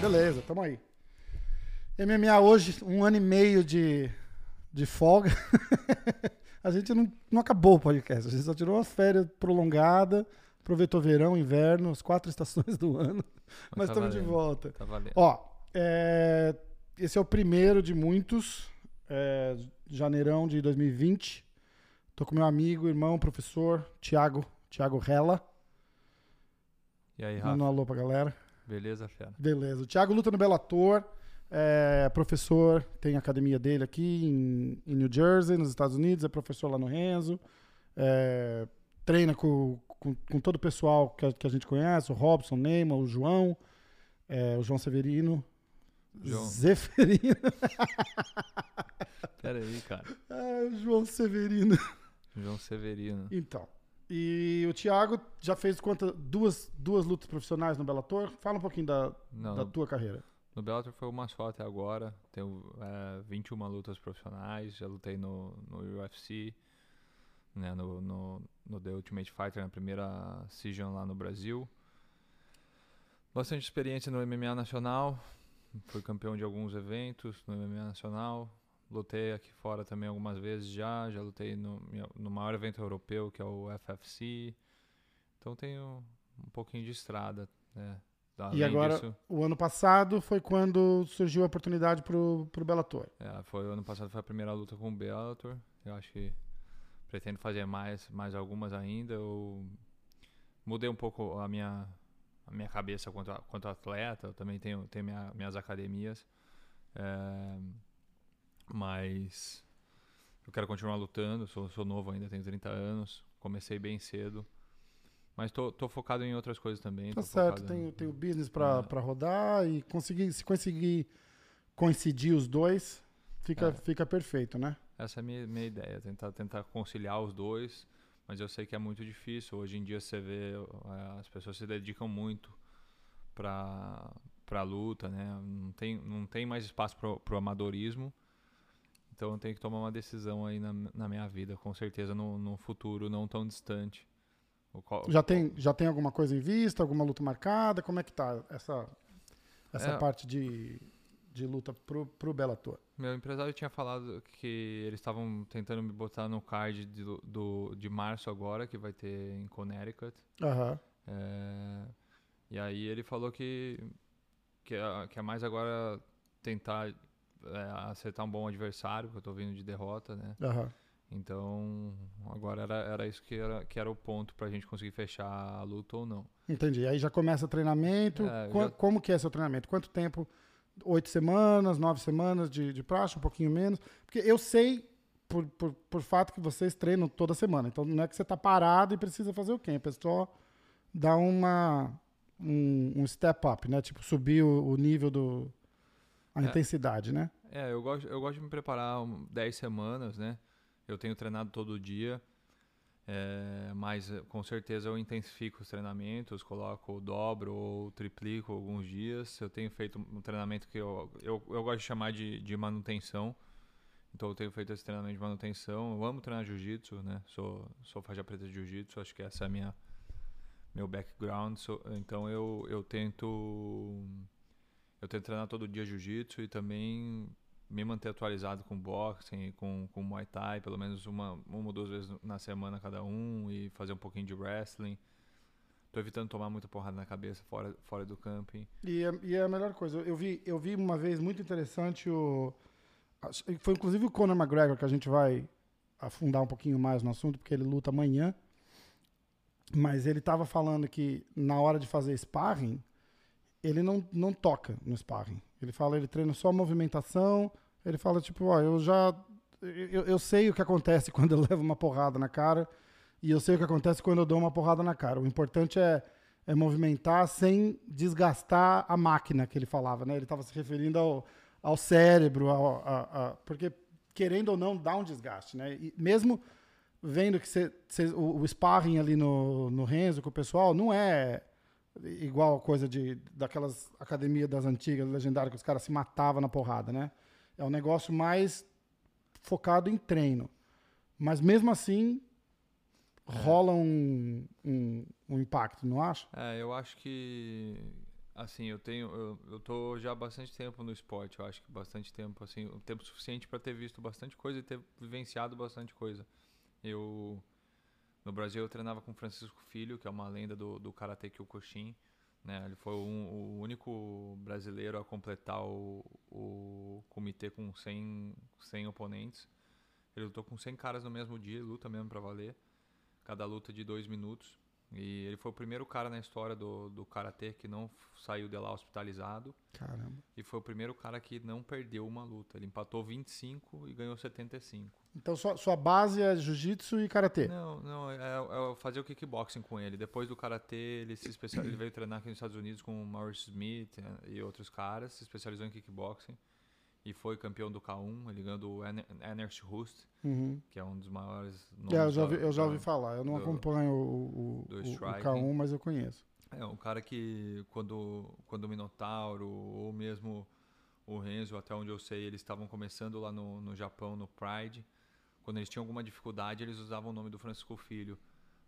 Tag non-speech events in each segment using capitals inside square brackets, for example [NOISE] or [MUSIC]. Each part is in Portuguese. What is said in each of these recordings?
Beleza, tamo aí. MMA hoje, um ano e meio de, de folga. [LAUGHS] a gente não, não acabou o podcast, a gente só tirou uma férias prolongada, aproveitou verão, inverno, as quatro [LAUGHS] estações do ano, mas tá estamos de valendo, volta. Tá valendo. Ó, é, esse é o primeiro de muitos, é, janeirão de 2020. Tô com meu amigo, irmão, professor, Thiago, Thiago Rella. E aí, Rafa? Manda um alô pra galera. Beleza, fera? Beleza. O Thiago luta no Bellator, é professor, tem a academia dele aqui em, em New Jersey, nos Estados Unidos, é professor lá no Renzo, é, treina com, com, com todo o pessoal que a, que a gente conhece, o Robson, o Neymar, o João, é, o João Severino, João. Zeferino, [LAUGHS] Pera aí, cara. o João Severino. João Severino. Então, e o Thiago já fez quantas, duas, duas lutas profissionais no Bellator? Fala um pouquinho da, Não, da tua carreira. no Bellator foi uma só até agora. Tenho é, 21 lutas profissionais. Já lutei no, no UFC, né, no, no, no The Ultimate Fighter, na primeira season lá no Brasil. Bastante experiência no MMA nacional. Fui campeão de alguns eventos no MMA nacional. Lutei aqui fora também algumas vezes já. Já lutei no, no maior evento europeu, que é o FFC. Então tenho um pouquinho de estrada, né? E agora, disso- o ano passado foi quando surgiu a oportunidade pro, pro Bellator. É, foi o ano passado foi a primeira luta com o Bellator. Eu acho que pretendo fazer mais, mais algumas ainda. Eu mudei um pouco a minha a minha cabeça quanto, a- quanto atleta. Eu também tenho, tenho minha- minhas academias. É, mas eu quero continuar lutando. Sou, sou novo ainda, tenho 30 anos. Comecei bem cedo. Mas tô, tô focado em outras coisas também. Tá certo, em- tem, o business pra, É. rodar e conseguir, se conseguir coincidir os dois, fica, É. fica perfeito, né? Essa é a minha, minha ideia, tentar, tentar conciliar os dois, mas eu sei que é muito difícil. Hoje em dia você vê, eh, as pessoas se dedicam muito para para luta, né? Não tem, não tem mais espaço pro, pro amadorismo. Então eu tenho que tomar uma decisão aí na, na minha vida, com certeza no, no futuro não tão distante. O qual- Já tem, já tem alguma coisa em vista, alguma luta marcada? Como é que tá essa, essa É. parte de, de luta pro, pro Bellator? Meu empresário tinha falado que eles estavam tentando me botar no card de, do, de março agora, que vai ter em Connecticut. Aham. É, e aí ele falou que, que, é, que é mais agora tentar é, acertar um bom adversário, porque eu tô vindo de derrota, né? Aham. Então agora era, era isso que era, que era o ponto pra gente conseguir fechar a luta ou não. Entendi. Aí já começa o treinamento. É, Qua- já- Como que é seu treinamento? Quanto tempo? Oito semanas, nove semanas de, de praxe, um pouquinho menos? Porque eu sei, por, por, por fato, que vocês treinam toda semana. Então não é que você está parado e precisa fazer o quê? É só dar uma, um, um step up, né? Tipo, subir o, o nível do... A É. intensidade, né? É, eu gosto, eu gosto de me preparar 10 semanas, né? Eu tenho treinado todo dia, é, mas eh, com certeza eu intensifico os treinamentos, coloco, dobro ou triplico alguns dias. Eu tenho feito um treinamento que eu, eu, eu gosto de chamar de, de manutenção. Então eu tenho feito esse treinamento de manutenção. Eu amo treinar jiu-jitsu, né? Sou, sou faixa preta de jiu-jitsu, acho que essa é a minha meu background. Então eu, eu tento eu tento treinar todo dia jiu-jitsu e também me manter atualizado com boxing, com, com muay thai, pelo menos uma, uma ou duas vezes na semana cada um e fazer um pouquinho de wrestling. Tô evitando tomar muita porrada na cabeça fora, fora do camping. E é, e é a melhor coisa. Eu vi, eu vi uma vez muito interessante o. Foi inclusive o Conor McGregor, que a gente vai afundar um pouquinho mais no assunto, porque ele luta amanhã. Mas ele estava falando que na hora de fazer sparring, ele não, não toca no sparring. Ele fala, ele treina só movimentação. Ele fala, tipo, ó, eu já. Eu, eu sei o que acontece [LAUGHS] quando eu levo uma porrada na cara. E eu sei o que acontece quando eu dou uma porrada na cara. O importante é, é movimentar sem desgastar a máquina que ele falava, né? Ele estava se referindo ao, ao cérebro, ao, a- a- porque querendo ou não dá um desgaste, né? E mesmo vendo que cê- cê- o, o sparring ali no, no Renzo com o pessoal não é igual a coisa de daquelas academias das antigas, legendárias, que os caras se matavam na porrada, né? É um negócio mais focado em treino. Mas mesmo assim, rola um, um, um impacto, não acha? É, eu acho que assim, eu tenho eu, eu tô já há bastante tempo no esporte, eu acho que bastante tempo, assim, o tempo suficiente para ter visto bastante coisa e ter vivenciado bastante coisa. Eu no Brasil eu treinava com Francisco Filho, que é uma lenda do, do Karate Kyokushin, né? Ele foi um, o único brasileiro a completar o, o comitê com 100, 100 oponentes. Ele lutou com 100 caras no mesmo dia, luta mesmo para valer. Cada luta de dois minutos. E ele foi o primeiro cara na história do, do Karatê que não saiu de lá hospitalizado. Caramba. E foi o primeiro cara que não perdeu uma luta. Ele empatou 25 e ganhou 75. Então sua, sua base é jiu-jitsu e karatê? Não, não, é, é fazer o kickboxing com ele. Depois do karatê, ele se especial, ele veio treinar aqui nos Estados Unidos com o Maurice Smith né, e outros caras, se especializou em kickboxing e foi campeão do K1, ele ganhou do Ernest Rust, uhum. que é um dos maiores nomes. É, eu já, ouvi, eu já ouvi falar, eu não do, acompanho o, o, o, K1, mas eu conheço. É, um cara que quando, quando o Minotauro ou mesmo o Renzo, até onde eu sei, eles estavam começando lá no, no Japão, no Pride, quando eles tinham alguma dificuldade, eles usavam o nome do Francisco Filho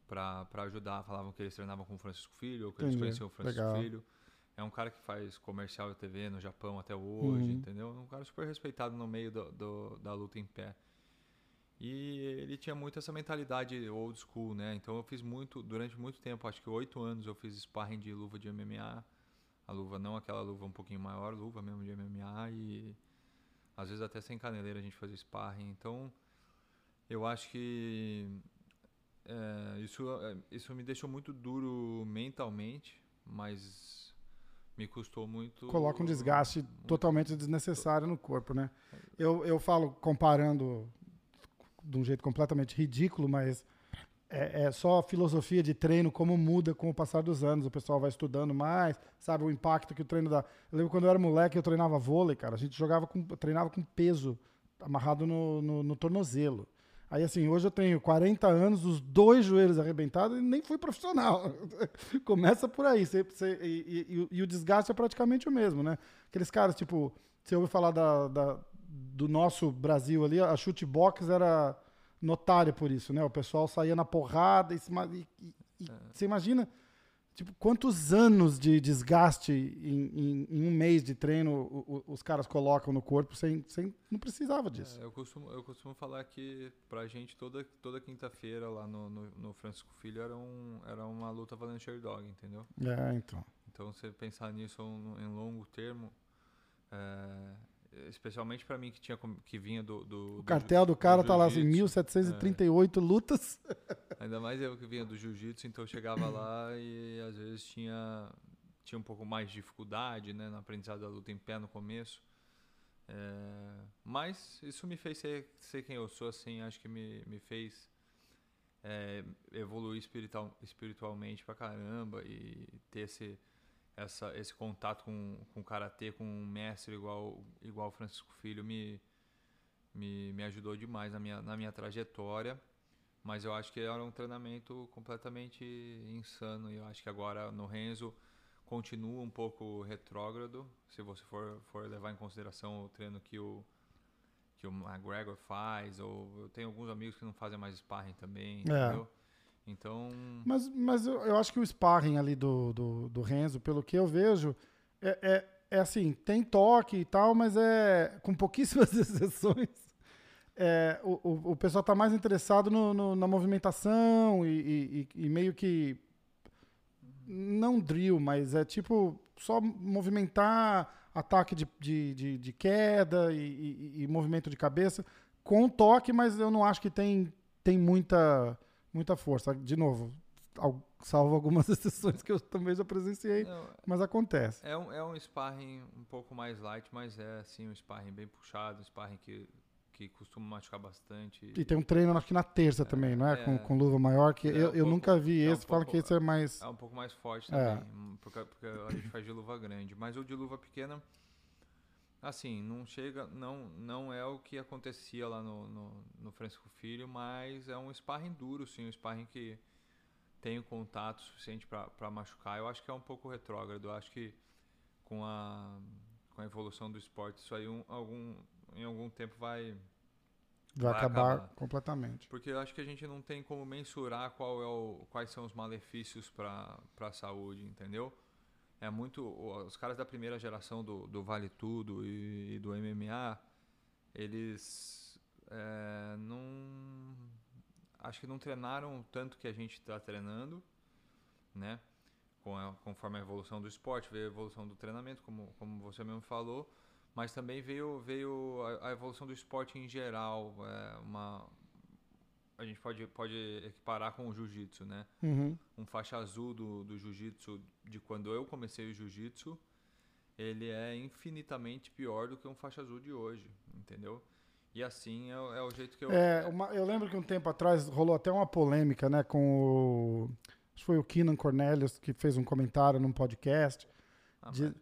para ajudar, falavam que eles treinavam com o Francisco Filho, ou que Entendi. eles conheciam o Francisco Legal. Filho. É um cara que faz comercial de TV no Japão até hoje, uhum. entendeu? Um cara super respeitado no meio do, do, da luta em pé. E ele tinha muito essa mentalidade old school, né? Então eu fiz muito, durante muito tempo, acho que oito anos eu fiz sparring de luva de MMA. A luva não aquela luva um pouquinho maior, luva mesmo de MMA e às vezes até sem caneleira a gente fazia sparring. Então eu acho que é, isso, é, isso me deixou muito duro mentalmente, mas me custou muito. Coloca um desgaste muito, totalmente desnecessário no corpo, né? Eu, eu falo comparando de um jeito completamente ridículo, mas é, é, só a filosofia de treino, como muda com o passar dos anos. O pessoal vai estudando mais, sabe o impacto que o treino dá. Eu lembro quando eu era moleque, eu treinava vôlei, cara. A gente jogava com, treinava com peso amarrado no, no, no tornozelo. Aí, assim, hoje eu tenho 40 anos, os dois joelhos arrebentados e nem fui profissional. [LAUGHS] Começa por aí. Cê, cê, e, e, e, o desgaste é praticamente o mesmo, né? Aqueles caras, tipo, você ouve falar da, da, do nosso Brasil ali, a chute box era notária por isso, né? O pessoal saía na porrada e, e, e é. você imagina Tipo, quantos anos de desgaste em, em, em um mês de treino o, o, os caras colocam no corpo sem, sem não precisava disso. É, eu, costumo, eu costumo falar que pra gente toda, toda quinta-feira lá no, no, no, Francisco Filho era, um, era uma luta valendo dog, entendeu? É, então. Então você pensar nisso em longo termo, é, especialmente para mim que tinha que vinha do, do o cartel do, cara do tá lá assim 1738 é. lutas. [LAUGHS] Ainda mais eu que vinha do jiu-jitsu então eu chegava lá e às vezes tinha tinha um pouco mais de dificuldade né no aprendizado da luta em pé no começo. É, mas isso me fez ser, ser quem eu sou assim acho que me, me fez é, evoluir espiritual, espiritualmente pra caramba e ter esse essa, esse contato com, com karatê, com um mestre igual igual Francisco Filho me, me, me ajudou demais na minha, na minha trajetória. Mas eu acho que era um treinamento completamente insano. E eu acho que agora no Renzo continua um pouco retrógrado, se você for, for levar em consideração o treino que o, que o McGregor faz. Ou eu tenho alguns amigos que não fazem mais sparring também, é. entendeu? Então. Mas, mas eu, eu acho que o sparring ali do, do, do Renzo, pelo que eu vejo, é, é, é assim, tem toque e tal, mas é com pouquíssimas [LAUGHS] exceções. É, o, o, o, pessoal está mais interessado no, no, na movimentação e, e, e, meio que. Não drill, mas é tipo só movimentar ataque de, de, de, de queda e, e, movimento de cabeça com toque, mas eu não acho que tem, tem muita muita força. De novo, salvo algumas [LAUGHS] exceções que eu também já presenciei, Não, mas acontece. É um, é um sparring um pouco mais light, mas é assim um sparring bem puxado, um sparring que, que costuma machucar bastante. E tem um treino, acho que na terça é, também, não é? é com, com luva maior, que é, eu, um eu pouco, nunca vi é esse, um que esse é mais... É um pouco mais forte é. também, porque, porque a gente faz de luva grande, mas o de luva pequena Assim, não chega, não, não é o que acontecia lá no, no, no Francisco Filho, mas é um sparring duro, sim, um sparring que tem o contato suficiente para machucar. Eu acho que é um pouco retrógrado. Eu acho que com a, com com a evolução do esporte, isso aí um, algum, em algum tempo vai, Vai, Vai acabar, acabar. completamente. Porque eu acho que a gente não tem como mensurar qual é o, quais são os malefícios para a saúde, entendeu? É muito. Os caras da primeira geração do, do Vale Tudo e, e do MMA, eles é, não. Acho que não treinaram tanto que a gente está treinando, né? Com a- conforme a evolução do esporte, veio a evolução do treinamento, como, como você mesmo falou, mas também veio, veio a, a evolução do esporte em geral. É, uma, a gente pode, pode equiparar com o jiu-jitsu, né? Uhum. um faixa azul do, do jiu-jitsu de quando eu comecei o jiu-jitsu, ele é infinitamente pior do que um faixa azul de hoje, entendeu? E assim é, o- é o jeito que eu. É, uma- eu lembro que um tempo atrás rolou até uma polêmica, né, com o. Acho que foi o Keenan Cornelius que fez um comentário num podcast Ah, de-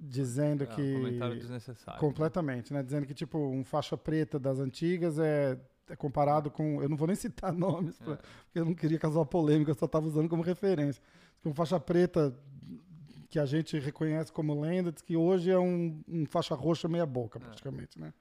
dizendo é, um que. comentário desnecessário. Completamente, né? Dizendo que, tipo, um faixa preta das antigas é, é comparado com. Eu não vou nem citar [LAUGHS] nomes, pra- É. porque eu não queria causar polêmica, eu só estava usando como referência. Um faixa preta que a gente reconhece como lenda, diz que hoje é um, um faixa roxa meia-boca, praticamente, né?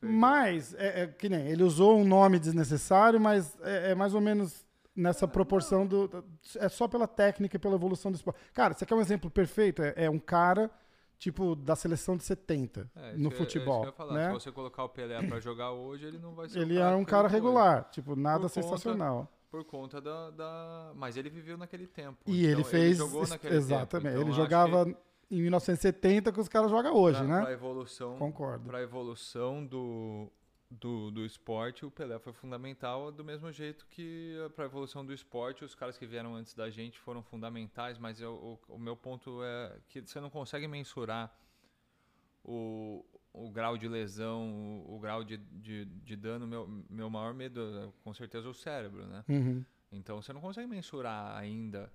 Mas, é, é que nem, ele usou um nome desnecessário, mas é, é mais ou menos nessa proporção do. É só pela técnica e pela evolução do esporte. Cara, você quer um exemplo perfeito? É, é um cara, tipo, da seleção de 70 É, no é isso que eu futebol. ia falar. né? Se você colocar o Pelé pra jogar hoje, ele não vai ser Ele o é um cara ele regular, tipo, nada Por conta- sensacional. Por conta da, da- Mas ele viveu naquele tempo. E então ele fez. jogou naquele exatamente. tempo. Então, ele jogava que em 1970 que os caras jogam hoje, pra, né? Evolução, Concordo. Para evolução do, do, do esporte, o Pelé foi fundamental, do mesmo jeito que para a evolução do esporte, os caras que vieram antes da gente foram fundamentais, mas eu, o, o meu ponto é que você não consegue mensurar o, o grau de lesão, o, o grau de, de, de dano. Meu, meu maior medo é com certeza o cérebro, né? Uhum. Então você não consegue mensurar ainda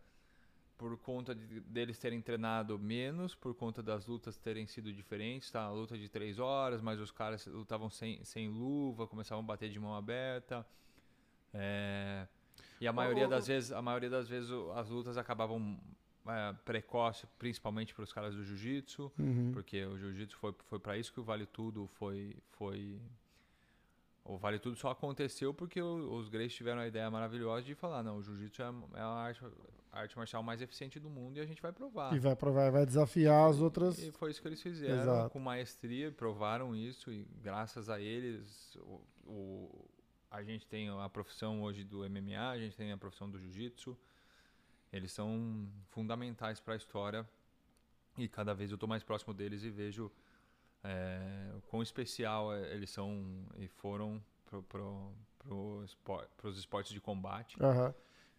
por conta de, deles terem treinado menos, por conta das lutas terem sido diferentes, tá? A luta de três horas, mas os caras lutavam sem, sem luva, começavam a bater de mão aberta. É, e a maioria das vezes, a maioria das vezes as lutas acabavam é, precoce, principalmente para os caras do jiu-jitsu, Uhum. porque o jiu-jitsu foi, foi para isso que o Vale Tudo foi foi o Vale Tudo só aconteceu porque o- os Greys tiveram a ideia maravilhosa de falar, não, o jiu-jitsu é, é a arte, a arte marcial mais eficiente do mundo e a gente vai provar. E vai, provar, vai desafiar as outras. E foi isso que eles fizeram Exato. com maestria, provaram isso e graças a eles o, o- a gente tem a profissão hoje do MMA, a gente tem a profissão do jiu-jitsu. Eles são fundamentais para a história e cada vez eu estou mais próximo deles e vejo é, o quão especial é, eles são e foram para pro, pro espor- os esportes de combate. Aham.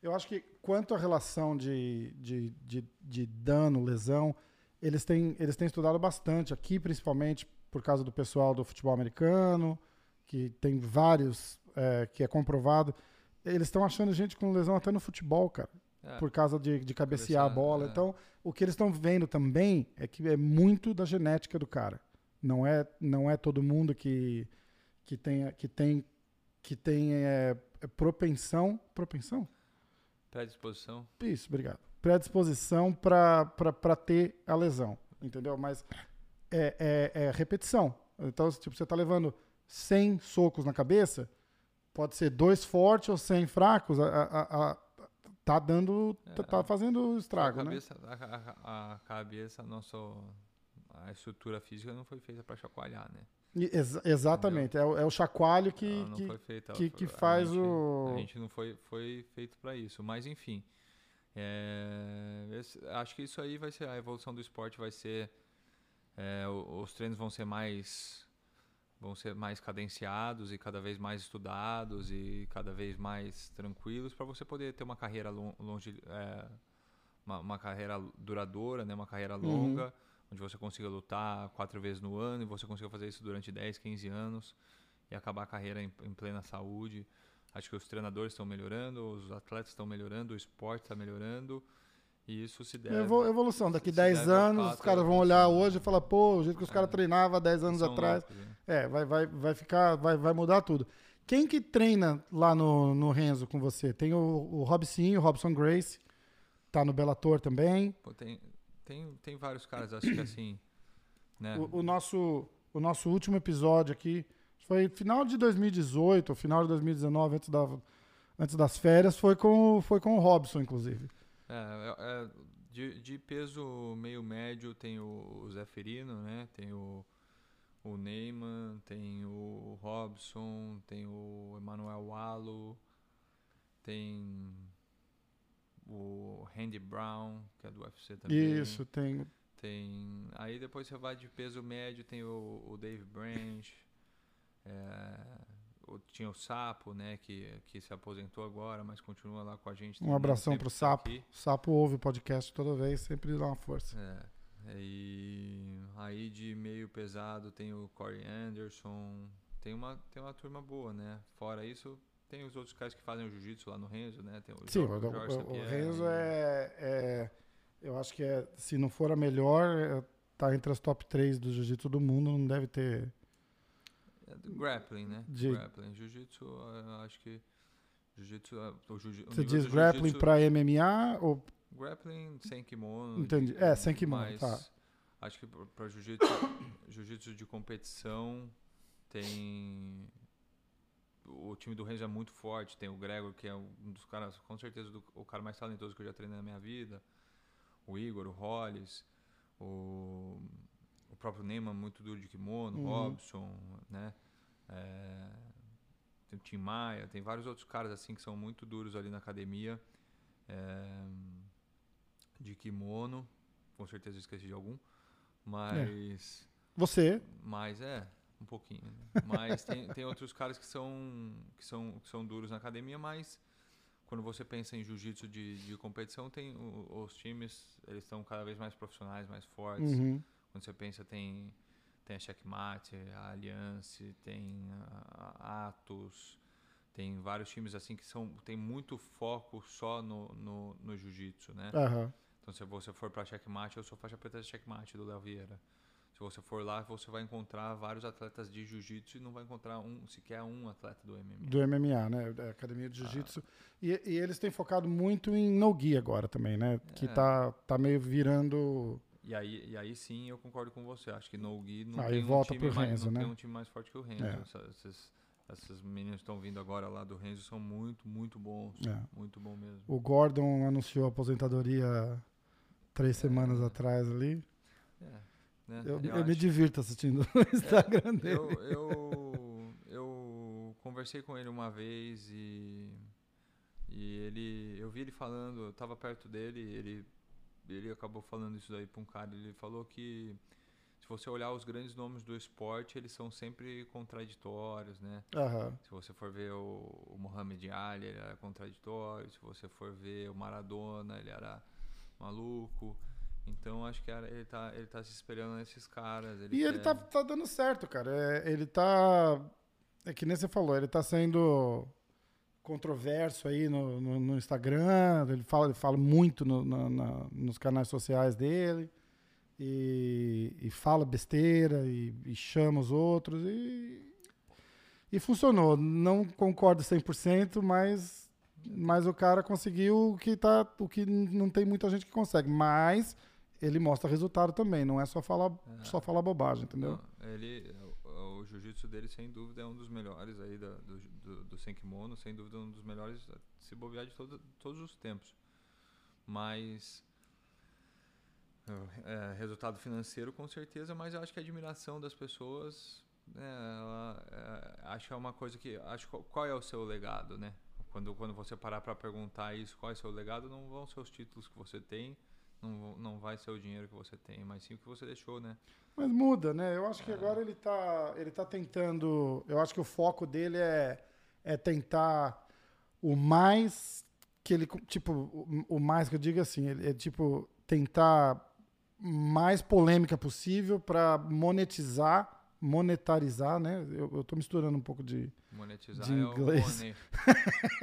Eu acho que quanto à relação de, de, de, de dano, lesão, eles têm, eles têm estudado bastante aqui, principalmente por causa do pessoal do futebol americano, que tem vários é, que é comprovado. Eles estão achando gente com lesão até no futebol, cara, É, por causa de, de cabecear a bola. é. Então, o que eles estão vendo também é que é muito da genética do cara. Não é, não é todo mundo que, que tem, que tem, que tem é, propensão. Propensão? Predisposição. Isso, obrigado. Predisposição para ter a lesão, entendeu? Mas é, é- é repetição. Então, tipo, você tá levando 100 socos na cabeça, pode ser dois fortes ou 100 fracos, a, a- a- tá dando, tá, tá fazendo estrago, a né? cabeça, a, a- a cabeça, a nossa, a estrutura física não foi feita para chacoalhar, né? E exa- exatamente, é o, é o chacoalho que... Ela que- feita. que- foi- que a faz gente- o- A gente não foi, foi feito para isso. Mas enfim, é, esse- acho que isso aí vai ser a evolução do esporte, vai ser é, os treinos vão ser mais vão ser mais cadenciados e cada vez mais estudados e cada vez mais tranquilos para você poder ter uma carreira lon- longe é, uma, uma carreira duradoura, né, uma carreira longa, onde você consiga lutar quatro vezes no ano e você consiga fazer isso durante 10, 15 anos e acabar a carreira em, em plena saúde. Acho que os treinadores estão melhorando, os atletas estão melhorando, o esporte está melhorando e isso se deve. Evo- evolução. Daqui se 10 deve ao anos, fato os caras vão olhar hoje e falar, pô, o jeito que os caras É. treinavam há 10 anos atrás. né? É, vai, vai, vai ficar, vai, vai mudar tudo. Quem que treina lá no, no Renzo com você? Tem o, o Robson, o Robson Grace, tá no Bellator também. Pô, tem, tem, tem vários caras, acho que assim, [COUGHS] né? O, o nosso, o nosso último episódio aqui foi final de 2018, final de 2019, antes, da, antes das férias, foi com, foi com o Robson, inclusive. É, é, é, de, de peso meio médio tem o, o Zé Ferino, né? Tem o, o Neyman, tem o Robson, tem o Emanuel Walo, tem o Randy Brown, que é do UFC também. Isso, tem. Tem. Aí depois você vai de peso médio, tem o, o Dave Branch. É, tinha o Sapo, né? Que, que se aposentou agora, mas continua lá com a gente. Um abração pro tá Sapo. aqui. Sapo ouve o podcast toda vez, sempre dá uma força. É. E aí de meio pesado tem o Corey Anderson. Tem uma, tem uma turma boa, né? Fora isso, tem os outros caras que fazem o jiu-jitsu lá no Renzo, né? Tem o Sim, Jo- o, Jorge o, Renzo é, é- Eu acho que é, se não for a melhor, é, tá entre as top 3 do jiu-jitsu do mundo, não deve ter. É grappling, né? De- Grappling. Jiu-jitsu, eu acho que. Jiu-jitsu. é, jiu- Você diz grappling pra MMA ou. Grappling sem kimono. Entendi. É, sem kimono, tá. Acho que pra- pra jiu-jitsu [COUGHS] jiu-jitsu de competição tem. O time do Renzo é muito forte. Tem o Gregor, que é um dos caras, com certeza, do- o cara mais talentoso que eu já treinei na minha vida. O Igor, o Hollis, o, o próprio Neyman, muito duro de kimono, Uhum. o Robson, né? É, tem o Tim Maia, tem vários outros caras assim que são muito duros ali na academia. É, de kimono, com certeza eu esqueci de algum, mas Você. mas é um pouquinho. né? Mas tem, [LAUGHS] tem outros caras que são que são que são duros na academia, mas quando você pensa em jiu-jitsu de, de competição, tem o- os times, eles estão cada vez mais profissionais, mais fortes. Uhum. Quando você pensa tem tem a Checkmate, a Alliance, tem a, Atos, tem vários times assim que são tem muito foco só no, no, no jiu-jitsu, né? Aham. Então, se você for para checkmate, eu sou faixa preta de checkmate do Léo Vieira. Se você for lá, você vai encontrar vários atletas de jiu-jitsu e não vai encontrar um, sequer um atleta do MMA. Do MMA, né? Da Academia de Jiu-Jitsu. E, e eles têm focado muito em no-gi agora também, né? Que É. tá, tá meio virando. E aí, e aí sim eu concordo com você. Acho que no Gui não Aí tem um time mais, Renzo, não né? tem um time mais forte que o Renzo. É. Essa- Esses, esses meninos que estão vindo agora lá do Renzo são muito, muito bons. É. Muito bom mesmo. O Gordon anunciou a aposentadoria três semanas atrás ali. É, né? Eu, eu, acho- me divirto assistindo [LAUGHS] o Instagram dele. eu, eu, eu conversei com ele uma vez e, e ele, eu vi ele falando, eu tava perto dele, ele, ele acabou falando isso daí pra um cara, ele falou que se você olhar os grandes nomes do esporte, eles são sempre contraditórios, né? Aham. Se você for ver o, o Muhammad Ali, ele era contraditório, se você for ver o Maradona, ele era maluco. Então acho que ele tá, ele tá se espelhando nesses caras. E ele quer- tá, tá dando certo, cara. É, ele tá. É que nem você falou, ele tá sendo controverso aí no, no, no Instagram. Ele fala, ele fala muito no- na- nos canais sociais dele. E, e fala besteira e, e chama os outros. E, e funcionou. Não concordo 100%, mas, mas o cara conseguiu o que, tá, o que não tem muita gente que consegue. Mas ele mostra resultado também, não é só falar, É. só falar bobagem, entendeu? Não, ele, o, o jiu-jitsu dele, sem dúvida, é um dos melhores aí da- do, do, do Senkimono, sem dúvida, um dos melhores se bobear de todo, todos os tempos. Mas. é, resultado financeiro, com certeza, mas eu acho que a admiração das pessoas. né, ela, é, acho que é uma coisa que. Acho qual, qual é o seu legado, né? Quando, quando você parar para perguntar isso, qual é o seu legado, não vão ser os títulos que você tem, não, não vai ser o dinheiro que você tem, mas sim o que você deixou, né? Mas muda, né? Eu acho que agora ele tá, ele tá tentando. Eu acho que o foco dele é, é tentar o mais que ele. Tipo, o, o mais que eu digo assim, ele é tipo tentar mais polêmica possível para monetizar, monetarizar, né? Eu, eu tô misturando um pouco de. Monetizar De é inglês. o money.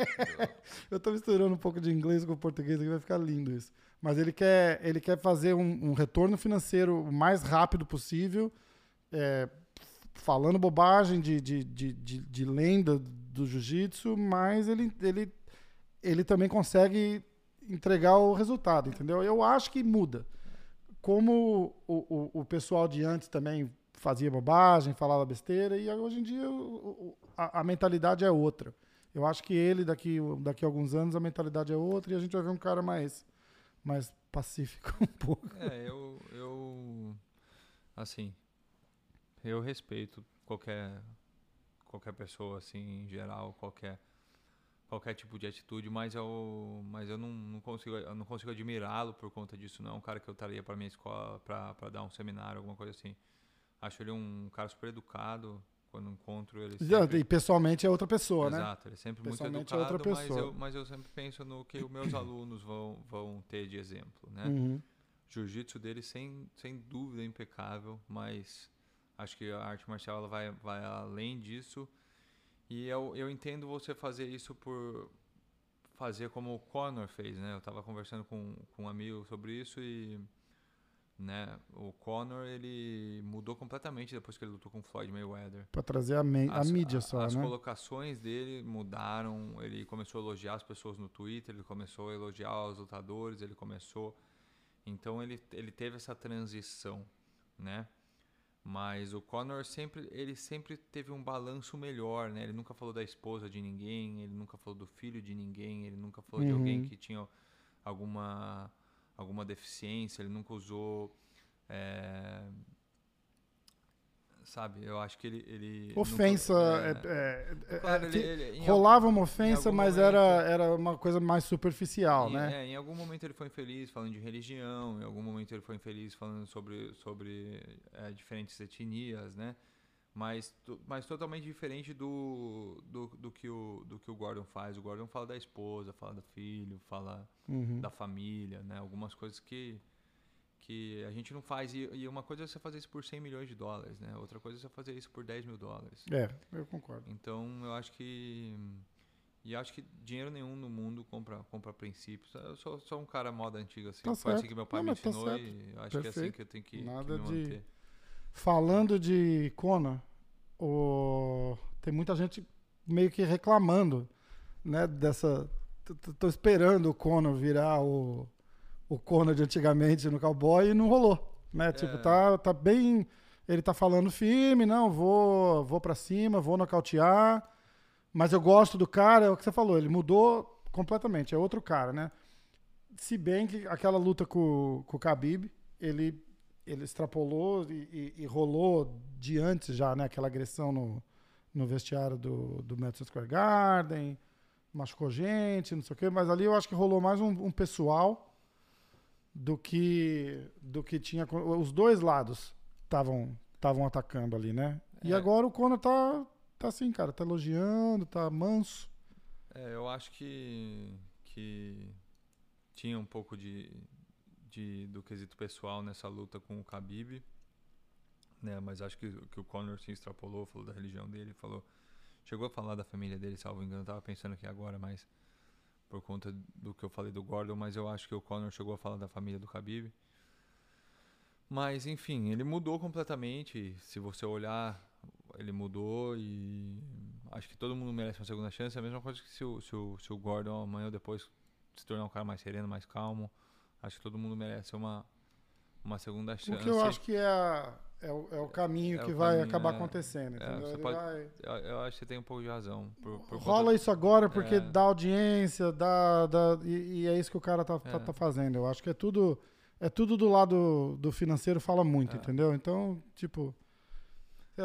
[LAUGHS] Eu tô misturando um pouco de inglês com português aqui, vai ficar lindo isso. Mas ele quer, ele quer fazer um, um retorno financeiro o mais rápido possível, é, falando bobagem de, de, de, de, de lenda do jiu-jitsu, mas ele, ele, ele também consegue entregar o resultado, entendeu? Eu acho que muda. como o, o, o pessoal de antes também fazia bobagem, falava besteira, e hoje em dia a, a, mentalidade é outra. Eu acho que ele, daqui, daqui a alguns anos, a mentalidade é outra e a gente vai ver um cara mais, mais pacífico [LAUGHS] um pouco. É, eu, eu. Assim. Eu respeito qualquer. Qualquer pessoa, assim, em geral, qualquer qualquer tipo de atitude, mas eu, mas eu não, não consigo, eu não consigo admirá-lo por conta disso. Não é um cara que eu estaria para minha escola para dar um seminário, alguma coisa assim. Acho ele um cara super educado. Quando encontro ele. Sempre... E pessoalmente é outra pessoa, Exato, né? Exato, ele é sempre muito educado, é outra pessoa. Mas, eu, mas eu sempre penso no que os meus alunos vão, vão ter de exemplo, né? Uhum. Jiu-jitsu dele, sem, sem dúvida, é impecável, mas acho que a arte marcial ela vai, vai além disso e eu, eu entendo você fazer isso por fazer como o Conor fez, né? Eu estava conversando com, com um amigo sobre isso e né, o Conor ele mudou completamente depois que ele lutou com Floyd Mayweather. Para trazer a, a mídia só, as né? As colocações dele mudaram, ele começou a elogiar as pessoas no Twitter, ele começou a elogiar os lutadores, ele começou então ele, ele teve essa transição, né? Mas o Conor sempre, ele sempre teve um balanço melhor, né? Ele nunca falou da esposa de ninguém, ele nunca falou do filho de ninguém, ele nunca falou uhum. de alguém que tinha alguma alguma deficiência, ele nunca usou é, sabe? Eu acho que ele. ele ofensa. Nunca, é, é, é, claro, ele, ele, rolava uma ofensa, mas momento, era, era uma coisa mais superficial, em, né? em algum momento ele foi infeliz falando de religião, em algum momento ele foi infeliz falando sobre, sobre diferentes etnias, né? Mas, mas totalmente diferente do, do, do, que o, do que o Gordon faz. O Gordon fala da esposa, fala do filho, fala uhum. da família, né? Algumas coisas que que a gente não faz. E, e, uma coisa é você fazer isso por 100 milhões de dólares, né? Outra coisa é você fazer isso por 10 mil dólares. É, eu concordo. Então, eu acho que... E acho que dinheiro nenhum no mundo compra, compra princípios. Eu sou, sou um cara moda antiga, assim. Tá foi assim que meu pai não, me tá ensinou tá e acho Perfeito. que é assim que eu tenho que, Nada que de... manter. Falando de Kona, o... tem muita gente meio que reclamando, né, dessa... Tô esperando o Conor virar o o Conor de antigamente no Cowboy e não rolou, né? É. Tipo, tá, tá bem... Ele tá falando firme, não, vou, vou para cima, vou nocautear, mas eu gosto do cara, é o que você falou, ele mudou completamente, é outro cara, né? Se bem que aquela luta com, com o Khabib, ele, ele extrapolou e, e, e rolou de antes já, né? Aquela agressão no, no vestiário do, do Madison Square Garden, machucou gente, não sei o quê, mas ali eu acho que rolou mais um, um pessoal do que do que tinha os dois lados estavam estavam atacando ali, né? E é. agora o Conor tá tá assim, cara, tá elogiando, tá manso. É, eu acho que que tinha um pouco de, de do quesito pessoal nessa luta com o Khabib, né? Mas acho que, que o Conor se extrapolou, falou da religião dele, falou chegou a falar da família dele, salvo engano, eu tava pensando aqui agora, mas por conta do que eu falei do Gordon, mas eu acho que o Conor chegou a falar da família do Khabib. Mas enfim, ele mudou completamente. Se você olhar, ele mudou e acho que todo mundo merece uma segunda chance. É a mesma coisa que se o, se o, se o Gordon amanhã ou depois se tornar um cara mais sereno, mais calmo. Acho que todo mundo merece uma, uma segunda chance. O que eu acho que é a é o, é o caminho é que o vai caminho, acabar é, acontecendo. É, pode, vai... eu, eu, acho que você tem um pouco de razão. Por, por Rola conta... isso agora porque é. dá audiência, dá, dá e, e, é isso que o cara tá, tá, tá, fazendo. Eu acho que é tudo é tudo do lado do financeiro fala muito, entendeu? Então, tipo,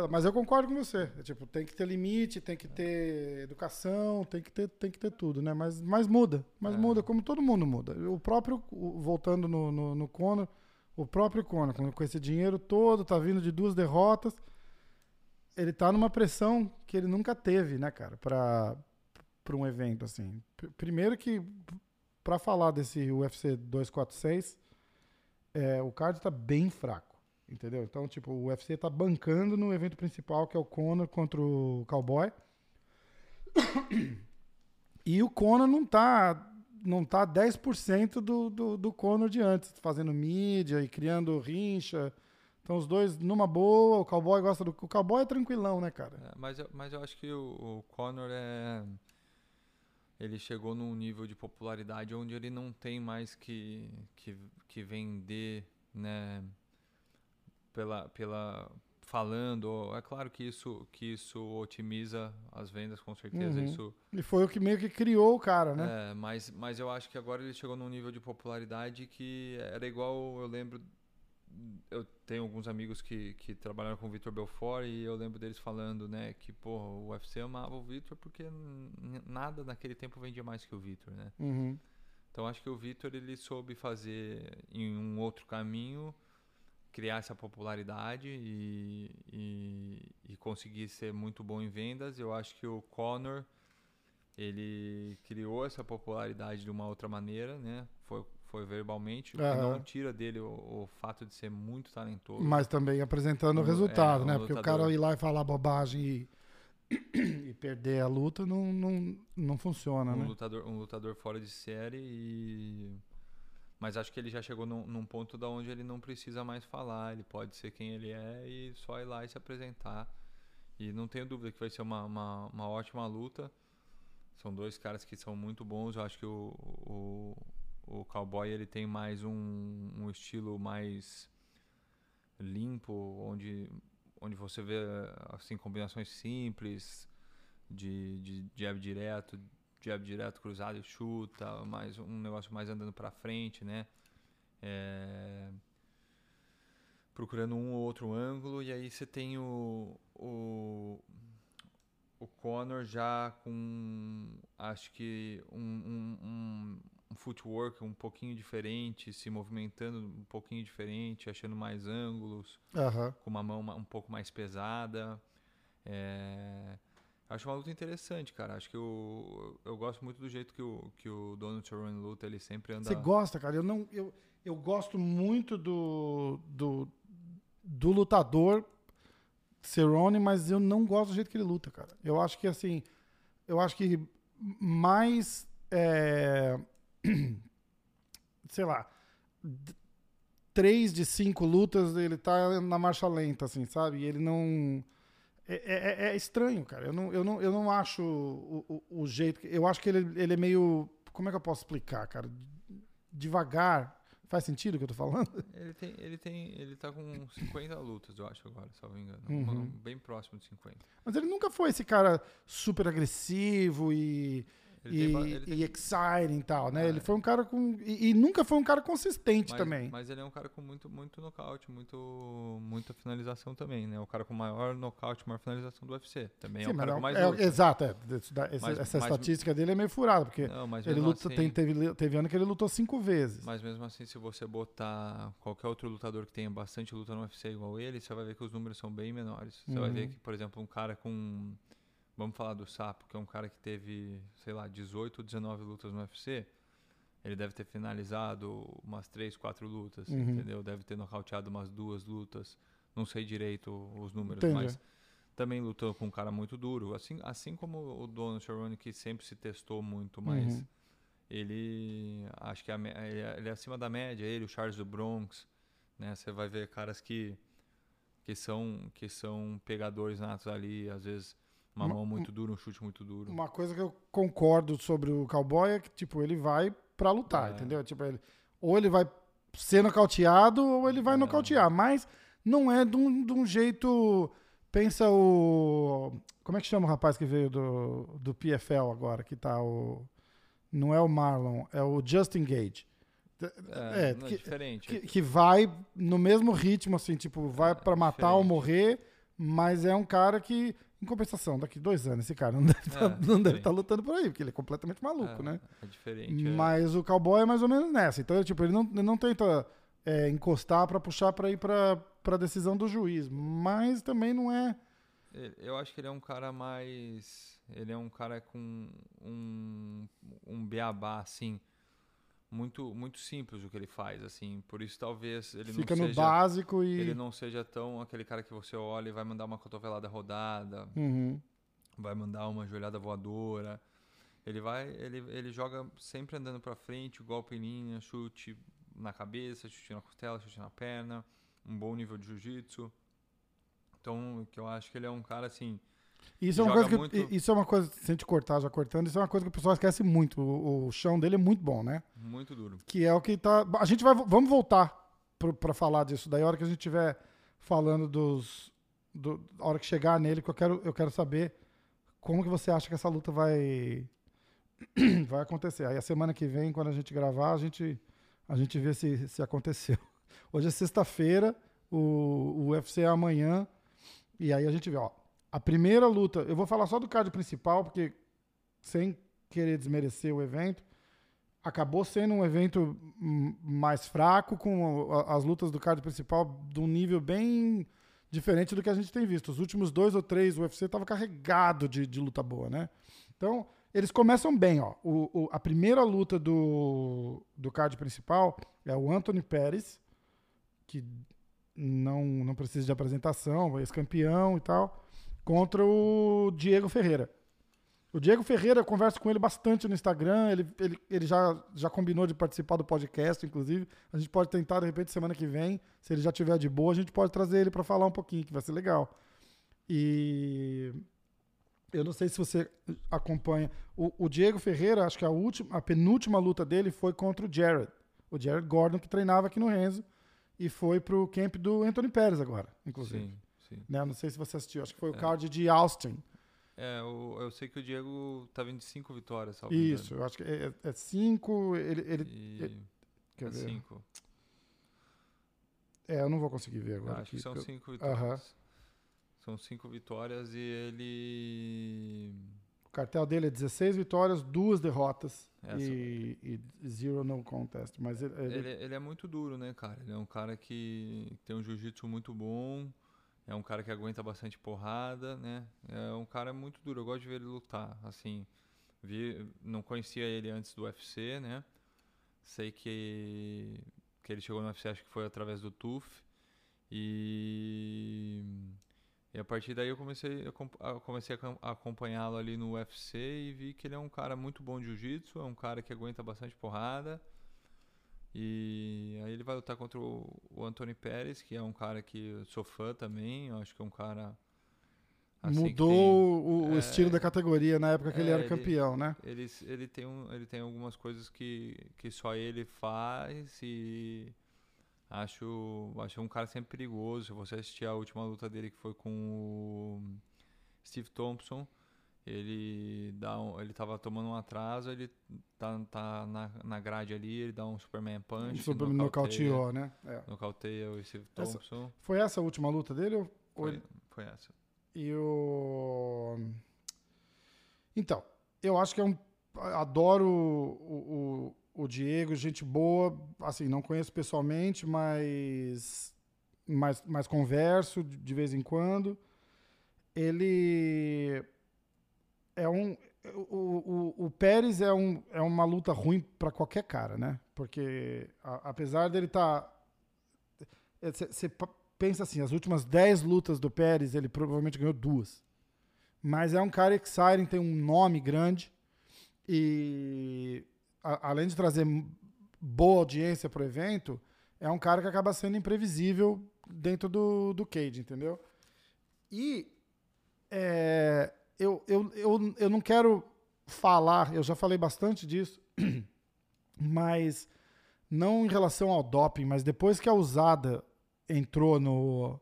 lá, mas eu concordo com você. tipo, tem que ter limite, tem que ter educação, tem que ter, tem que ter tudo, né? Mas, mas muda, mas muda como todo mundo muda. O próprio voltando no, no, no Conor o próprio Conor, com esse dinheiro todo, tá vindo de duas derrotas, ele tá numa pressão que ele nunca teve, né, cara, para para um evento assim. Primeiro que para falar desse UFC 246, é, o card tá bem fraco, entendeu? Então, tipo, o UFC tá bancando no evento principal, que é o Conor contra o Cowboy. [COUGHS] E o Conor não tá não tá 10% do, do, do Conor de antes, fazendo mídia e criando rincha. Então os dois numa boa, o cowboy gosta do. O cowboy é tranquilão, né, cara? É, mas, eu, mas eu acho que o, o Conor é. Ele chegou num nível de popularidade onde ele não tem mais que, que, que vender né? Pela, pela falando, é claro que isso que isso otimiza as vendas, com certeza Uhum. isso. E foi o que meio que criou o cara, né? É, mas mas eu acho que agora ele chegou num nível de popularidade que era igual, eu lembro eu tenho alguns amigos que, que trabalharam com o Vitor Belfort e eu lembro deles falando, né, que porra, o UFC amava o Vitor porque nada naquele tempo vendia mais que o Vitor, né? Uhum. Então acho que o Vitor ele soube fazer em um outro caminho criar essa popularidade e, e, e conseguir ser muito bom em vendas. Eu acho que o Conor ele criou essa popularidade de uma outra maneira, né? Foi, foi verbalmente, o que não tira dele o, o fato de ser muito talentoso. Mas também apresentando o Um- resultado, é, né? Porque o cara ir lá e falar bobagem e, [CLEARS THROAT] e perder a luta não, não, não funciona, um né? lutador um lutador fora de série e mas acho que ele já chegou num, num ponto da onde ele não precisa mais falar ele pode ser quem ele é e só ir lá e se apresentar. E não tenho dúvida que vai ser uma, uma, uma ótima luta. São dois caras que são muito bons. Eu acho que o, o, o cowboy ele tem mais um, um estilo mais limpo onde onde você vê assim combinações simples de, de jab direto, jab direto cruzado e chuta, mais um negócio mais andando para frente, né? É, procurando um ou outro ângulo e aí você tem o, o o Conor já com acho que um, um, um, um footwork um pouquinho diferente, se movimentando um pouquinho diferente, achando mais ângulos com uma mão um pouco mais pesada. É, Acho uma luta interessante, cara. Acho que o, eu gosto muito do jeito que o, que o Donald Cerrone luta. Ele sempre anda. Você gosta, cara? Eu, não, eu, eu gosto muito do, do, do lutador Cerrone, mas eu não gosto do jeito que ele luta, cara. Eu acho que, assim, eu acho que mais, é, [CLEARS THROAT] sei lá, três de cinco lutas ele tá na marcha lenta, assim, sabe? E ele não... É, é- é estranho, cara. Eu não, eu não, eu não acho o, o, o jeito... que- Eu acho que ele, ele é meio... Como é que eu posso explicar, cara? Devagar. Faz sentido o que eu tô falando? Ele tem, ele tem, ele tá com 50 lutas, eu acho agora, se eu não me engano. Uhum. Bem próximo de 50. Mas ele nunca foi esse cara super agressivo e, e, ba- tem- e exciting e tal, né? Ah, ele é. foi um cara com. E, e nunca foi um cara consistente Mas, também. mas ele é um cara com muito, muito nocaute, muito, muita finalização também, né? O cara com maior nocaute, maior finalização do UFC. Também é Sim, o mas cara é com mais é, luta. Exato, é. Essa, Mas- essa mas- estatística dele é meio furada, porque Não, mas ele luta, assim- tem, teve, teve ano que ele lutou cinco vezes. Mas mesmo assim, se você botar qualquer outro lutador que tenha bastante luta no UFC igual ele, você vai ver que os números são bem menores. Você vai ver Uhum. que, por exemplo, um cara com. Vamos falar do Sapo, que é um cara que teve, sei lá, 18 ou 19 lutas no UFC. Ele deve ter finalizado umas 3, 4 lutas, Uhum. entendeu? Deve ter nocauteado umas duas lutas. Não sei direito os números, Entendi. mas também lutou com um cara muito duro. Assim, assim como o Donald Cerrone, que sempre se testou muito, mas Uhum. ele acho que a ele é, ele é acima da média ele o Charles do Bronx né você vai ver caras que que são que são pegadores natos ali às vezes uma Uma- mão muito dura um chute muito duro Uma coisa que eu concordo sobre o cowboy é que, tipo, ele vai pra lutar, É. entendeu? Tipo, ele, ou ele vai ser nocauteado ou ele vai É. nocautear, mas não é de um, de um jeito. Pensa o. Como é que chama o rapaz que veio do, do PFL agora? Que tá o. Não é o Marlon, é o Justin Gage. é, é, não, é que- diferente Que, que vai no mesmo ritmo, assim, tipo, vai pra matar ou diferente. morrer, mas é um cara que, em compensação, daqui dois anos, esse cara não deve É, estar sim. lutando por aí, porque ele é completamente maluco, é, né? é diferente é. Mas o cowboy é mais ou menos nessa. Então, tipo, ele não, ele não tenta é, encostar pra puxar pra ir pra, pra decisão do juiz, mas também não é. Eu acho que ele é um cara mais ele é um cara com um um beabá assim muito muito simples o que ele faz assim por isso talvez ele fica não no seja básico e. ele não seja tão aquele cara que você olha e vai mandar uma cotovelada rodada, Uhum. vai mandar uma joelhada voadora. Ele vai, ele, ele joga sempre andando pra frente, golpe em linha, chute na cabeça, chute na costela, chute na perna, um bom nível de jiu-jitsu. Então, que eu acho que ele é um cara assim, Isso é uma coisa que. muito- Isso é uma coisa, se a gente cortar já cortando, isso é uma coisa que o pessoal esquece muito. O, o chão dele é muito bom, né? muito duro. Que é o que tá. A gente vai. Vamos voltar para falar disso daí. A hora que a gente estiver falando dos. Do, a hora que chegar nele, que eu quero, eu quero saber como que você acha que essa luta vai [CLEARS THROAT] vai acontecer. Aí a semana que vem, quando a gente gravar, a gente, a gente vê se, se aconteceu. [LAUGHS] Hoje é sexta-feira, o, o UFC é amanhã, e aí a gente vê, ó. A primeira luta, eu vou falar só do card principal, porque sem querer desmerecer o evento, acabou sendo um evento mais fraco, com as lutas do card principal de um nível bem diferente do que a gente tem visto. Os últimos dois ou três, o UFC estava carregado de, de luta boa, né? Então, eles começam bem, ó. O, o, a primeira luta do, do card principal é o Anthony Pérez, que não, não precisa de apresentação, ex-campeão e tal, contra o Diego Ferreira. O Diego Ferreira, eu converso com ele bastante no Instagram, ele, ele, ele já, já combinou de participar do podcast, inclusive. A gente pode tentar, de repente, semana que vem, se ele já tiver de boa, a gente pode trazer ele para falar um pouquinho, que vai ser legal. E eu não sei se você acompanha. O, o, Diego Ferreira, acho que a, última, a penúltima luta dele foi contra o Jared. O Jared Gordon, que treinava aqui no Renzo. E foi pro camp do Anthony Pérez agora, inclusive. Sim. Né? Não sei se você assistiu. Acho que foi o é. card de Austin. É, eu, eu sei que o Diego tá vindo de cinco vitórias. Isso, eu acho que é, é cinco. Ele, ele, e... ele quer é ver? cinco. É, eu não vou conseguir ver agora. Acho aqui, que são cinco vitórias. Uh -huh. São cinco vitórias e ele. O cartel dele é 16 vitórias, duas derrotas e, e, zero no contest. Mas ele, ele... Ele, ele, é muito duro, né, cara? Ele é um cara que tem um jiu-jitsu muito bom. É um cara que aguenta bastante porrada, né? É um cara muito duro. Eu gosto de ver ele lutar. Assim, vi, não conhecia ele antes do UFC, né? Sei que, que ele chegou no UFC, acho que foi através do TUF. E e a partir daí eu comecei, eu comecei a acompanhá-lo ali no UFC e vi que ele é um cara muito bom de jiu-jitsu, é um cara que aguenta bastante porrada. E aí ele vai lutar contra o, o Anthony Pérez, que é um cara que eu sou fã também, eu acho que é um cara Assim Mudou tem, o, o é, estilo da categoria na época que é, ele era ele, campeão, né? Ele, ele, tem um, ele tem algumas coisas que, que só ele faz e Acho, acho um cara sempre perigoso. Se você assistir a última luta dele que foi com o Steve Thompson, ele dá um, ele tava tomando um atraso, ele tá, tá na, na grade ali, ele dá um Superman Punch. Superman nocauteou, né? É. Nocauteia o Steve Thompson. Essa, foi essa a última luta dele? Ou foi, foi essa. E o. Então, eu acho que é um. Adoro o, o o Diego, gente boa, assim, não conheço pessoalmente, mas, mas, mas converso de vez em quando. Ele é um. O, o, o Pérez é, um, é uma luta ruim para qualquer cara, né? Porque a, apesar dele estar. Tá, você é, pensa assim, as últimas 10 lutas do Pérez, ele provavelmente ganhou duas. Mas é um cara exciting, tem um nome grande. E a, além de trazer boa audiência para o evento, é um cara que acaba sendo imprevisível dentro do, do cage, entendeu? E é, eu, eu, eu, eu não quero falar, eu já falei bastante disso, [CLEARS THROAT] mas não em relação ao doping, mas depois que a usada entrou no,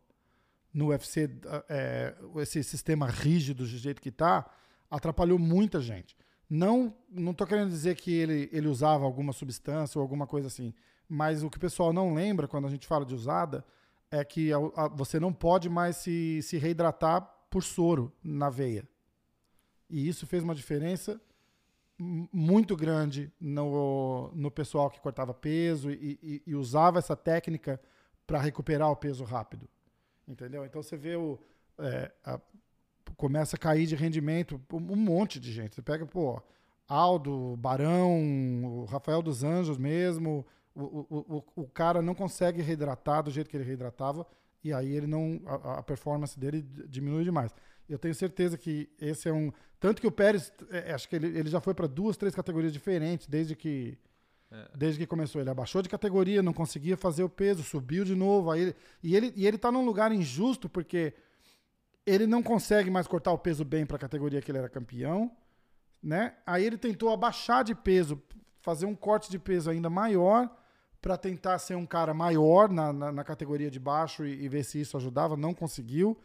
no UFC, é, esse sistema rígido do jeito que está, atrapalhou muita gente. Não não estou querendo dizer que ele, ele usava alguma substância ou alguma coisa assim, mas o que o pessoal não lembra quando a gente fala de usada é que a, a, você não pode mais se, se reidratar por soro na veia. E isso fez uma diferença muito grande no, no pessoal que cortava peso e, e, e usava essa técnica para recuperar o peso rápido. Entendeu? Então você vê o. É, a, começa a cair de rendimento um monte de gente. Você pega, pô, Aldo, Barão, o Rafael dos Anjos mesmo, o, o, o, o cara não consegue reidratar do jeito que ele reidratava e aí ele não a, a performance dele diminui demais. Eu tenho certeza que esse é um tanto que o Pérez, é, é acho que ele, ele já foi para duas, três categorias diferentes desde que é. desde que começou. Ele abaixou de categoria, não conseguia fazer o peso, subiu de novo. Aí ele, e ele e ele está num lugar injusto porque ele não consegue mais cortar o peso bem para a categoria que ele era campeão, né? Aí ele tentou abaixar de peso, fazer um corte de peso ainda maior para tentar ser um cara maior na, na, na categoria de baixo e, e, ver se isso ajudava, não conseguiu.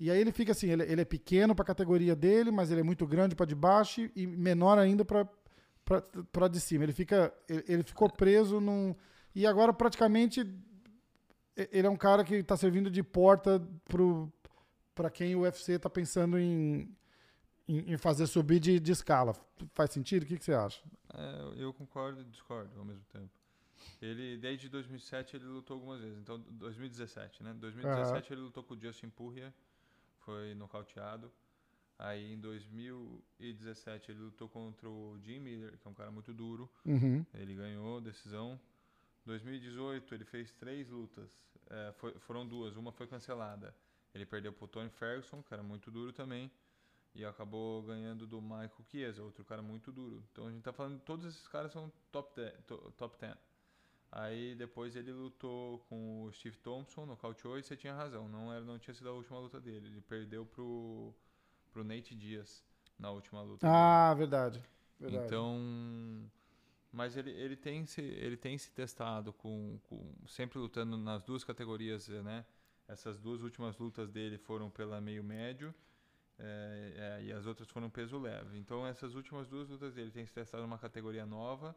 E aí ele fica assim, ele, ele é pequeno para a categoria dele, mas ele é muito grande para de baixo e menor ainda para de cima. Ele fica ele, ele ficou preso num e agora praticamente ele é um cara que está servindo de porta para quem o UFC está pensando em, em, em, fazer subir de, de escala. Faz sentido? O que, que você acha? É, eu concordo e discordo ao mesmo tempo. Ele, desde 2007, ele lutou algumas vezes. Então, 2017, né? 2017 uhum. ele lutou com o Justin Purrier, foi nocauteado. Aí, em 2017, ele lutou contra o Jim Miller, que é um cara muito duro. Uhum. Ele ganhou decisão. 2018, ele fez três lutas. É, foi, foram duas, uma foi cancelada. Ele perdeu pro Tony Ferguson, que era muito duro também. E acabou ganhando do Michael Chiesa, outro cara muito duro. Então a gente tá falando, todos esses caras são top 10. Top 10. Aí depois ele lutou com o Steve Thompson, nocauteou e você tinha razão, não, era, não tinha sido a última luta dele. Ele perdeu pro, pro Nate Diaz na última luta. Ah, verdade, verdade. Então. Mas ele, ele, tem se, ele tem se testado com, com. Sempre lutando nas duas categorias, né? Essas duas últimas lutas dele foram pela meio médio. É, é, e as outras foram peso leve. Então essas últimas duas lutas dele tem se testado numa categoria nova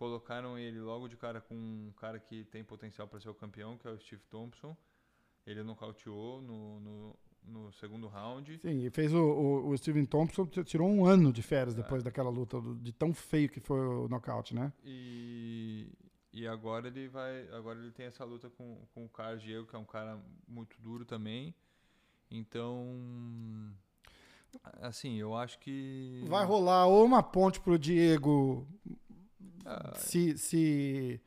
colocaram ele logo de cara com um cara que tem potencial para ser o campeão, que é o Steve Thompson. Ele nocauteou no, no, no segundo round. Sim, e fez o, o, o Steven Thompson, tirou um ano de férias depois é. daquela luta, de tão feio que foi o nocaute, né? E, e agora ele vai. Agora ele tem essa luta com, com o Carlos Diego, que é um cara muito duro também. Então. Assim, eu acho que. Vai rolar ou uma ponte pro Diego se, se,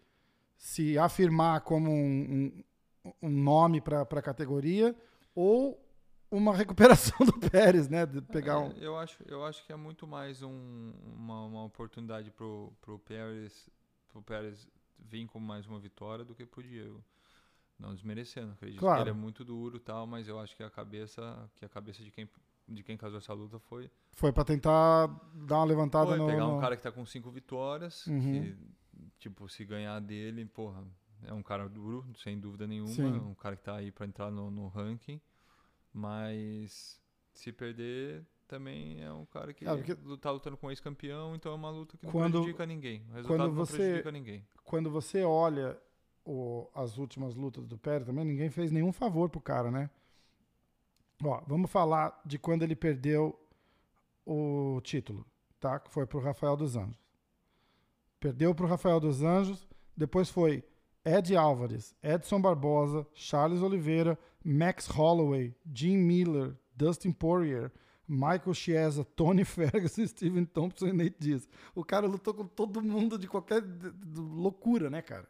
se afirmar como um, um, um nome para a categoria ou uma recuperação [LAUGHS] do Pérez, né? De pegar um... eu, acho, eu acho que é muito mais um, uma, uma oportunidade para o Pérez, pro Pérez vir com mais uma vitória do que para o Diego. Não desmerecendo, acredito claro. que ele é muito duro tal, mas eu acho que a cabeça, que a cabeça de quem de quem casou essa luta foi. Foi para tentar dar uma levantada foi, no. Pegar um cara que tá com cinco vitórias, uhum. que, tipo, se ganhar dele, porra, é um cara duro, sem dúvida nenhuma. Sim. um cara que tá aí para entrar no, no, ranking. Mas se perder, também é um cara que é, porque... tá lutando com ex-campeão, então é uma luta que não quando, prejudica ninguém. O resultado quando você, não prejudica ninguém. Quando você olha o, as últimas lutas do Pérez também, ninguém fez nenhum favor pro cara, né? Ó, vamos falar de quando ele perdeu o título, tá? Que foi pro Rafael dos Anjos. Perdeu pro Rafael dos Anjos, depois foi Ed Álvares, Edson Barbosa, Charles Oliveira, Max Holloway, Jim Miller, Dustin Poirier, Michael Chiesa, Tony [LAUGHS] Ferguson, Steven Thompson e Nate Diaz. O cara lutou com todo mundo de qualquer loucura, né, cara?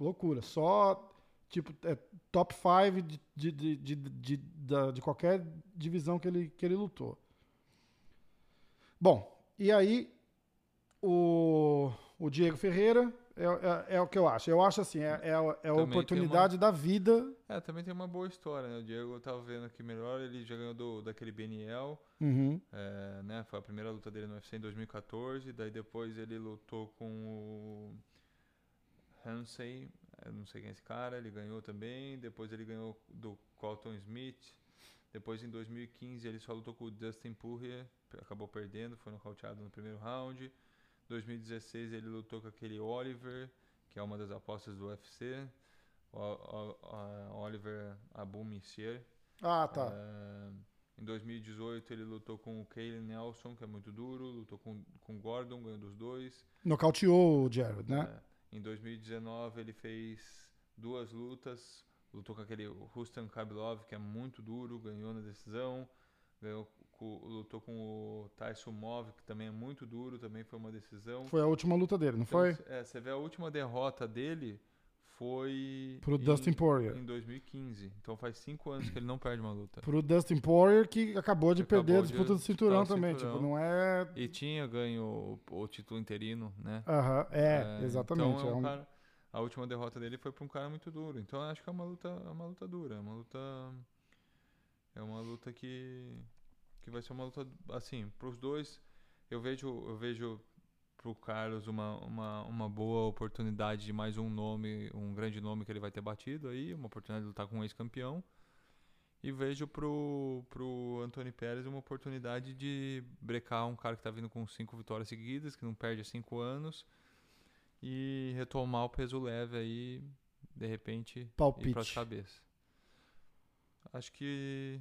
Loucura. Só tipo, é top 5 de, de, de, de, de, qualquer divisão que ele, que ele lutou. Bom, e aí o, o Diego Ferreira é, é, é, o que eu acho. Eu acho assim, é, é, é a oportunidade uma, da vida. É, também tem uma boa história, né? O Diego eu tava vendo aqui melhor, ele já ganhou do, daquele BNL, uhum. é, né? Foi a primeira luta dele no UFC em 2014, daí depois ele lutou com o Hansey eu não sei quem é esse cara, ele ganhou também. Depois ele ganhou do Colton Smith. Depois em 2015 ele só lutou com o Dustin Poirier, acabou perdendo, foi nocauteado no primeiro round. 2016 ele lutou com aquele Oliver, que é uma das apostas do UFC. O, o, o Oliver Abumissier. Ah, tá. Uh, em 2018 ele lutou com o Kaylen Nelson, que é muito duro, lutou com, com o Gordon, ganhou dos dois. Nocauteou o Jared, né? É. Em 2019 ele fez duas lutas, lutou com aquele Rustam Kabilov, que é muito duro, ganhou na decisão, ganhou, lutou com o Tyson Mov, que também é muito duro, também foi uma decisão. Foi a última luta dele, não então, foi? É, você vê a última derrota dele foi pro em, Dustin Poirier em 2015. Então faz cinco anos que ele não perde uma luta. Pro Dustin Poirier que acabou de acabou perder a disputa do cinturão também, cinturão. tipo, não é E tinha ganho o, o título interino, né? Aham, é, é, exatamente. Então é um um cara, a última derrota dele foi para um cara muito duro. Então acho que é uma luta, é uma luta dura, é uma luta é uma luta que que vai ser uma luta assim, para os dois, eu vejo eu vejo pro Carlos uma, uma, uma boa oportunidade de mais um nome, um grande nome que ele vai ter batido aí, uma oportunidade de lutar com um ex-campeão. E vejo pro, pro Antônio Pérez uma oportunidade de brecar um cara que tá vindo com cinco vitórias seguidas, que não perde há cinco anos, e retomar o peso leve aí, de repente, Palpite. ir pras cabeças. Acho que.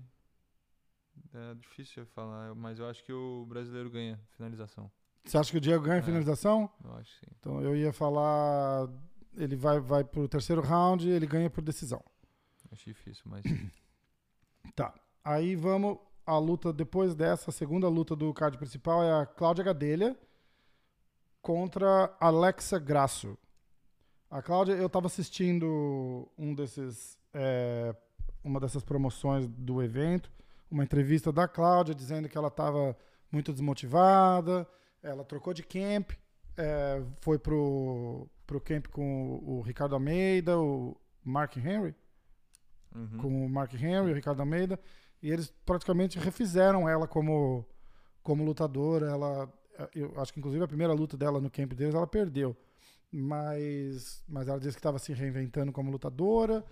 É difícil falar, mas eu acho que o brasileiro ganha finalização. Você acha que o Diego ganha É. finalização? Eu acho sim. Então eu ia falar. Ele vai, vai pro terceiro round ele ganha por decisão. Acho difícil, mas. [CLEARS THROAT] Tá. Aí vamos. A luta depois dessa, a segunda luta do card principal é a Cláudia Gadelha contra Alexa Grasso. A Cláudia, eu tava assistindo um desses. é, uma dessas promoções do evento, uma entrevista da Cláudia dizendo que ela estava muito desmotivada, ela trocou de camp, é, foi pro, pro camp com o, Ricardo Almeida, o Mark Henry, Uhum. com o Mark Henry, o Ricardo Almeida, e eles praticamente refizeram ela como, como lutadora. Ela, eu acho que inclusive a primeira luta dela no camp deles ela perdeu, mas, mas ela disse que estava se reinventando como lutadora.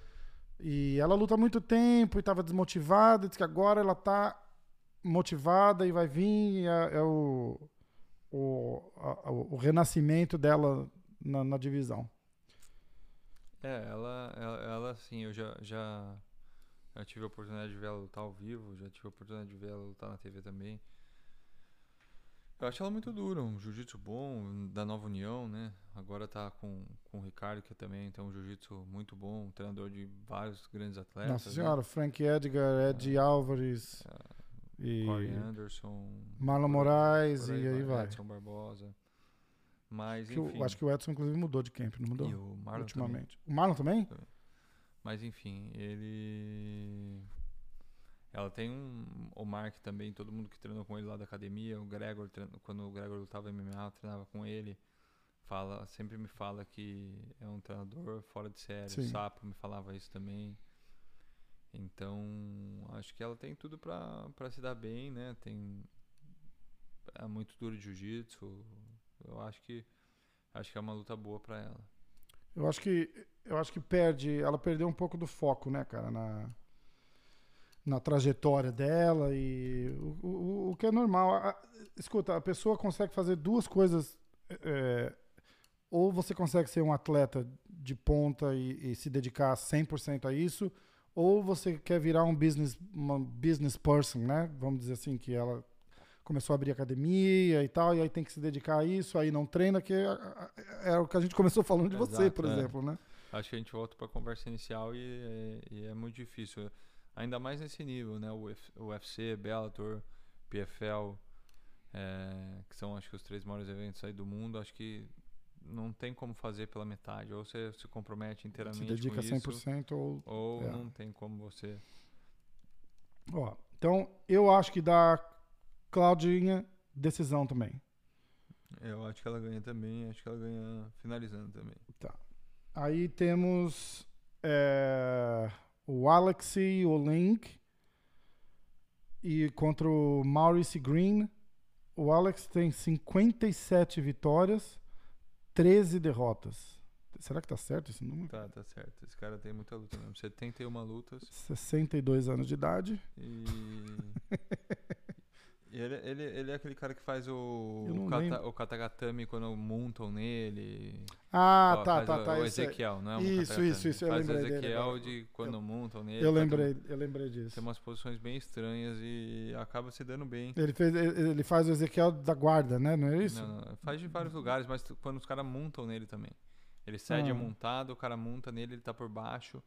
E ela luta há muito tempo e estava desmotivada. Diz que agora ela está motivada e vai vir. É, é o, o, a- o, renascimento dela na, na divisão. É, ela, ela, ela assim, eu já, já, já tive a oportunidade de ver ela lutar ao vivo, já tive a oportunidade de ver ela lutar na TV também. Eu acho ela muito dura, um jiu-jitsu bom, da Nova União, né? Agora tá com, com o Ricardo, que também tem um jiu-jitsu muito bom, um treinador de vários grandes atletas. Nossa né? senhora, Frank Edgar, Ed Álvares e Corey Anderson. Marlon Moraes por e aí vai. Edson Barbosa. Mas, Que enfim. acho que o Edson, inclusive, mudou de camp, não mudou? E o Marlon também. ultimamente. O Marlon também? Mas enfim, ele. Ela tem um. O Mark também, todo mundo que treinou com ele lá da academia, o Gregor, quando o Gregor lutava MMA, eu treinava com ele. Fala, sempre me fala que é um treinador fora de série. Sim. O Sapo me falava isso também. Então, acho que ela tem tudo pra se dar bem, né? Tem. É muito duro de jiu-jitsu. Eu acho que. Acho que é uma luta boa pra ela. Eu acho que eu acho que perde, ela perdeu um pouco do foco, né, cara, na na trajetória dela e o, o, o que é normal. A- escuta, a pessoa consegue fazer duas coisas. é, ou você consegue ser um atleta de ponta e, e se dedicar 100% a isso, ou você quer virar um business, uma business person, né? Vamos dizer assim, que ela começou a abrir academia e tal, e aí tem que se dedicar a isso, aí não treina, que é, é o que a gente começou falando de você, Exato, por é. exemplo, né? Acho que a gente volta para a conversa inicial e, é- e é muito difícil. Ainda mais nesse nível, né? O UFC, Bellator, PFL, é, que são acho que os três maiores eventos aí do mundo, acho que não tem como fazer pela metade. Ou você se compromete Se inteiramente dedica com isso, 100% ou ou é. não tem como você... Ó, então, eu acho que dá Claudinha decisão também. Eu acho que ela ganha também, acho que ela ganha finalizando também. Aí temos é, o Alexei Olink e contra o Maurice Green. O Alex tem 57 vitórias, 13 derrotas. Será que tá certo esse número? Tá, tá certo. Esse cara tem muita luta mesmo. 71 lutas 62 anos de idade. e... ele, ele, ele é aquele cara que faz o, Eu o, kata, o katagatame quando montam nele. Ah, Ó, tá, tá, o, tá. O esse é- Ezequiel, não é um Isso, isso, isso, eu Faz o lembrei dele Ezequiel agora. de quando montam nele. Eu lembrei, eu lembrei disso. Tem umas posições bem estranhas e acaba se dando bem. Ele, fez, ele faz o Ezequiel da guarda, né? Não é isso? Não, não, faz de vários lugares, mas quando os caras montam nele também. Ele cede Ah. a montada, o cara monta nele, ele tá por baixo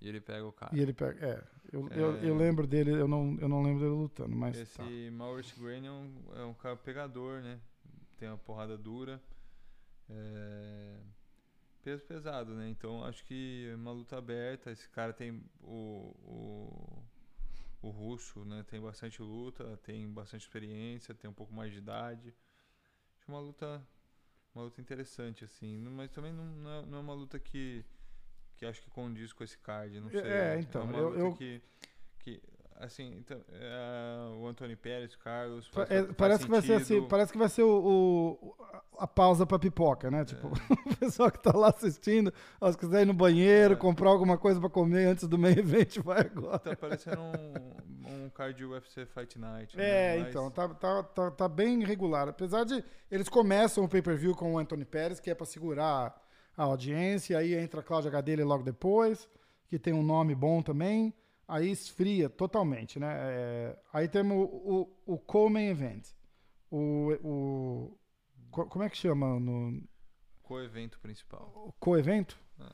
e ele pega o cara. E ele pega. É, eu, Eu, É. eu lembro dele, eu não, eu não lembro dele lutando, mas. Esse tá. Maurice Green é um, é um cara pegador, né? Tem uma porrada dura. É... Peso pesado, né? Então acho que é uma luta aberta. Esse cara tem o, o, o russo, né? Tem bastante luta, tem bastante experiência, tem um pouco mais de idade. Acho uma luta, uma luta interessante, assim. Mas também não, não, é, não é uma luta que, que acho que condiz com esse card. Não É, sei. é, então, uma eu- eu- que, que assim, então, é, o Antônio Pérez, Carlos. Pa- faz- é, faz parece que vai ser assim, parece que vai ser o, o- a pausa pra pipoca, né? Tipo, [LAUGHS] o pessoal que tá lá assistindo, ó, se quiser ir no banheiro, É. comprar alguma coisa pra comer antes do main event, [LAUGHS] vai agora. Tá parecendo um, um card UFC Fight Night. É, né? Mas- então, tá, tá, tá, tá bem regular. Apesar de eles começam o pay-per-view com o Anthony Pérez, que é pra segurar a audiência, aí entra a Cláudia Gadelha logo depois, que tem um nome bom também, aí esfria totalmente, né? É, aí temos o, o, o co-main event. O, o, co- como é que chama no Co-evento principal. o co-evento? Ah.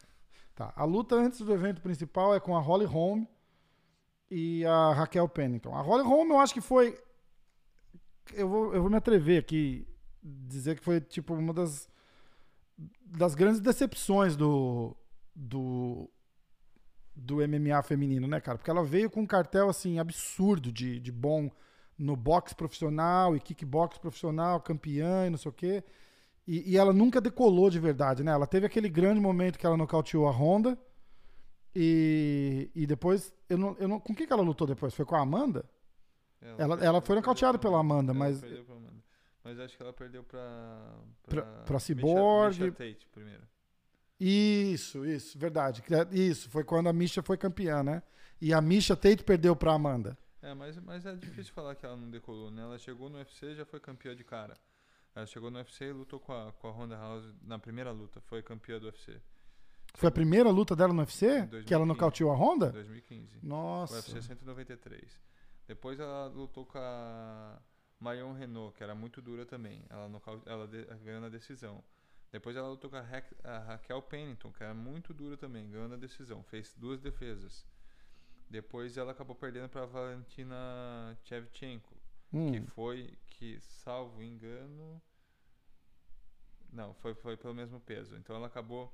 Tá. A luta antes do evento principal é com a Holly Holm e a Raquel Pennington. A Holly Holm eu acho que foi. Eu vou, eu vou me atrever aqui dizer que foi tipo uma das, das grandes decepções do, do, do MMA feminino, né, cara? Porque ela veio com um cartel assim absurdo de, de bom no boxe profissional e kickbox profissional, campeã e não sei o quê. E, e ela nunca decolou de verdade, né? Ela teve aquele grande momento que ela nocauteou a Honda. E, e depois, eu não, eu não, com quem que ela lutou depois? Foi com a Amanda? Ela- ela foi perdeu nocauteada pela Amanda, ela mas-. Mas acho que ela perdeu pra. Pra- Pra, pra Misha- Cyborg. Misha Tate primeiro. Isso, isso, verdade. Isso, foi quando a Misha foi campeã, né? E a Misha Tate perdeu pra Amanda. É, mas, mas é difícil falar que ela não decolou, né? Ela chegou no UFC e já foi campeã de cara. Ela chegou no UFC e lutou com a, com a Ronda House na primeira luta, foi campeã do UFC. Foi a primeira luta dela no UFC? Em Que ela 2015. nocauteou a Honda? 2015. Nossa. UFC 193. Depois ela lutou com a Marion Renault, que era muito dura também. Ela, ela de- ganhou na decisão. Depois ela lutou com a, Ra- a Raquel Pennington, que era muito dura também, ganhou na decisão. Fez duas defesas. Depois ela acabou perdendo para Valentina Shevchenko, Hum. que foi, que salvo engano. Não, foi, foi pelo mesmo peso. Então ela acabou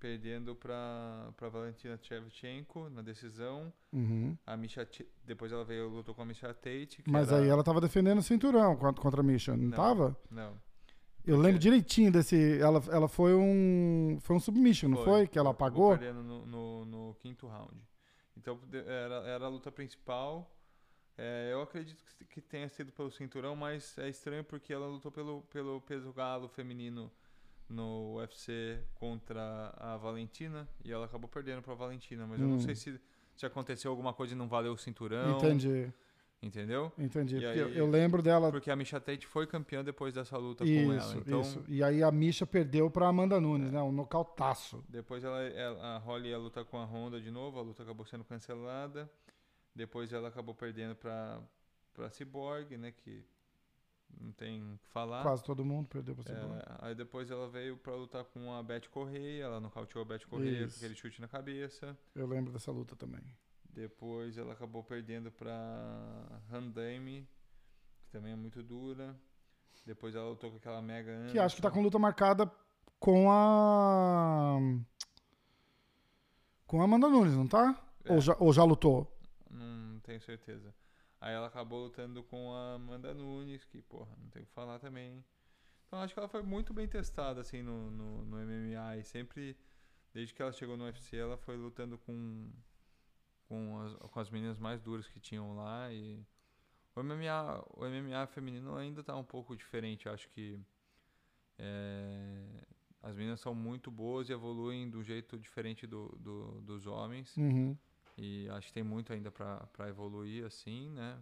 perdendo para Valentina Shevchenko na decisão. Uhum. A Misha, depois ela veio lutou com a Misha Tate. Mas era- aí ela tava defendendo o cinturão contra, contra a Misha, não, Não. tava? Não. Eu lembro direitinho desse. Ela, ela foi um. Foi um submission, não foi? Que ela apagou? perdendo no, no, no quinto round. Então era, era a luta principal. É, eu acredito que, que tenha sido pelo cinturão, mas é estranho porque ela lutou pelo, pelo peso galo feminino no UFC contra a Valentina e ela acabou perdendo pra Valentina. Mas eu Hum. não sei se, se aconteceu alguma coisa e não valeu o cinturão. Entendi, Entendeu? entendi. Eu, aí- eu lembro dela. Porque a Misha Tate foi campeã depois dessa luta com Isso, ela. Então, isso. E aí a Misha perdeu pra Amanda Nunes, né? Um nocautaço. Depois ela, ela- a Holly ia lutar com a Honda de novo, a luta acabou sendo cancelada. Depois ela acabou perdendo pra, pra Cyborg, né? Que não tem o que falar. Quase todo mundo perdeu pra É, Cyborg. aí depois ela veio pra lutar com a Beth Correia, ela nocauteou a Beth Correia Isso. com aquele chute na cabeça. Eu lembro dessa luta também. Depois ela acabou perdendo pra Handame, que também é muito dura. Depois ela lutou com aquela Mega Que acho que tá Anderson. com luta marcada com a. Com a Amanda Nunes, não tá? É. Ou, já, ou já lutou? Não tenho certeza. Aí ela acabou lutando com a Amanda Nunes, que, porra, não tem o que falar também. Então acho que ela foi muito bem testada, assim, no, no, no MMA. E sempre, desde que ela chegou no UFC, ela foi lutando com, com, as, com as meninas mais duras que tinham lá. E o MMA, o MMA feminino ainda tá um pouco diferente. Acho que é, as meninas são muito boas e evoluem do jeito diferente do, do, dos homens. Uhum. E acho que tem muito ainda para evoluir, assim, né?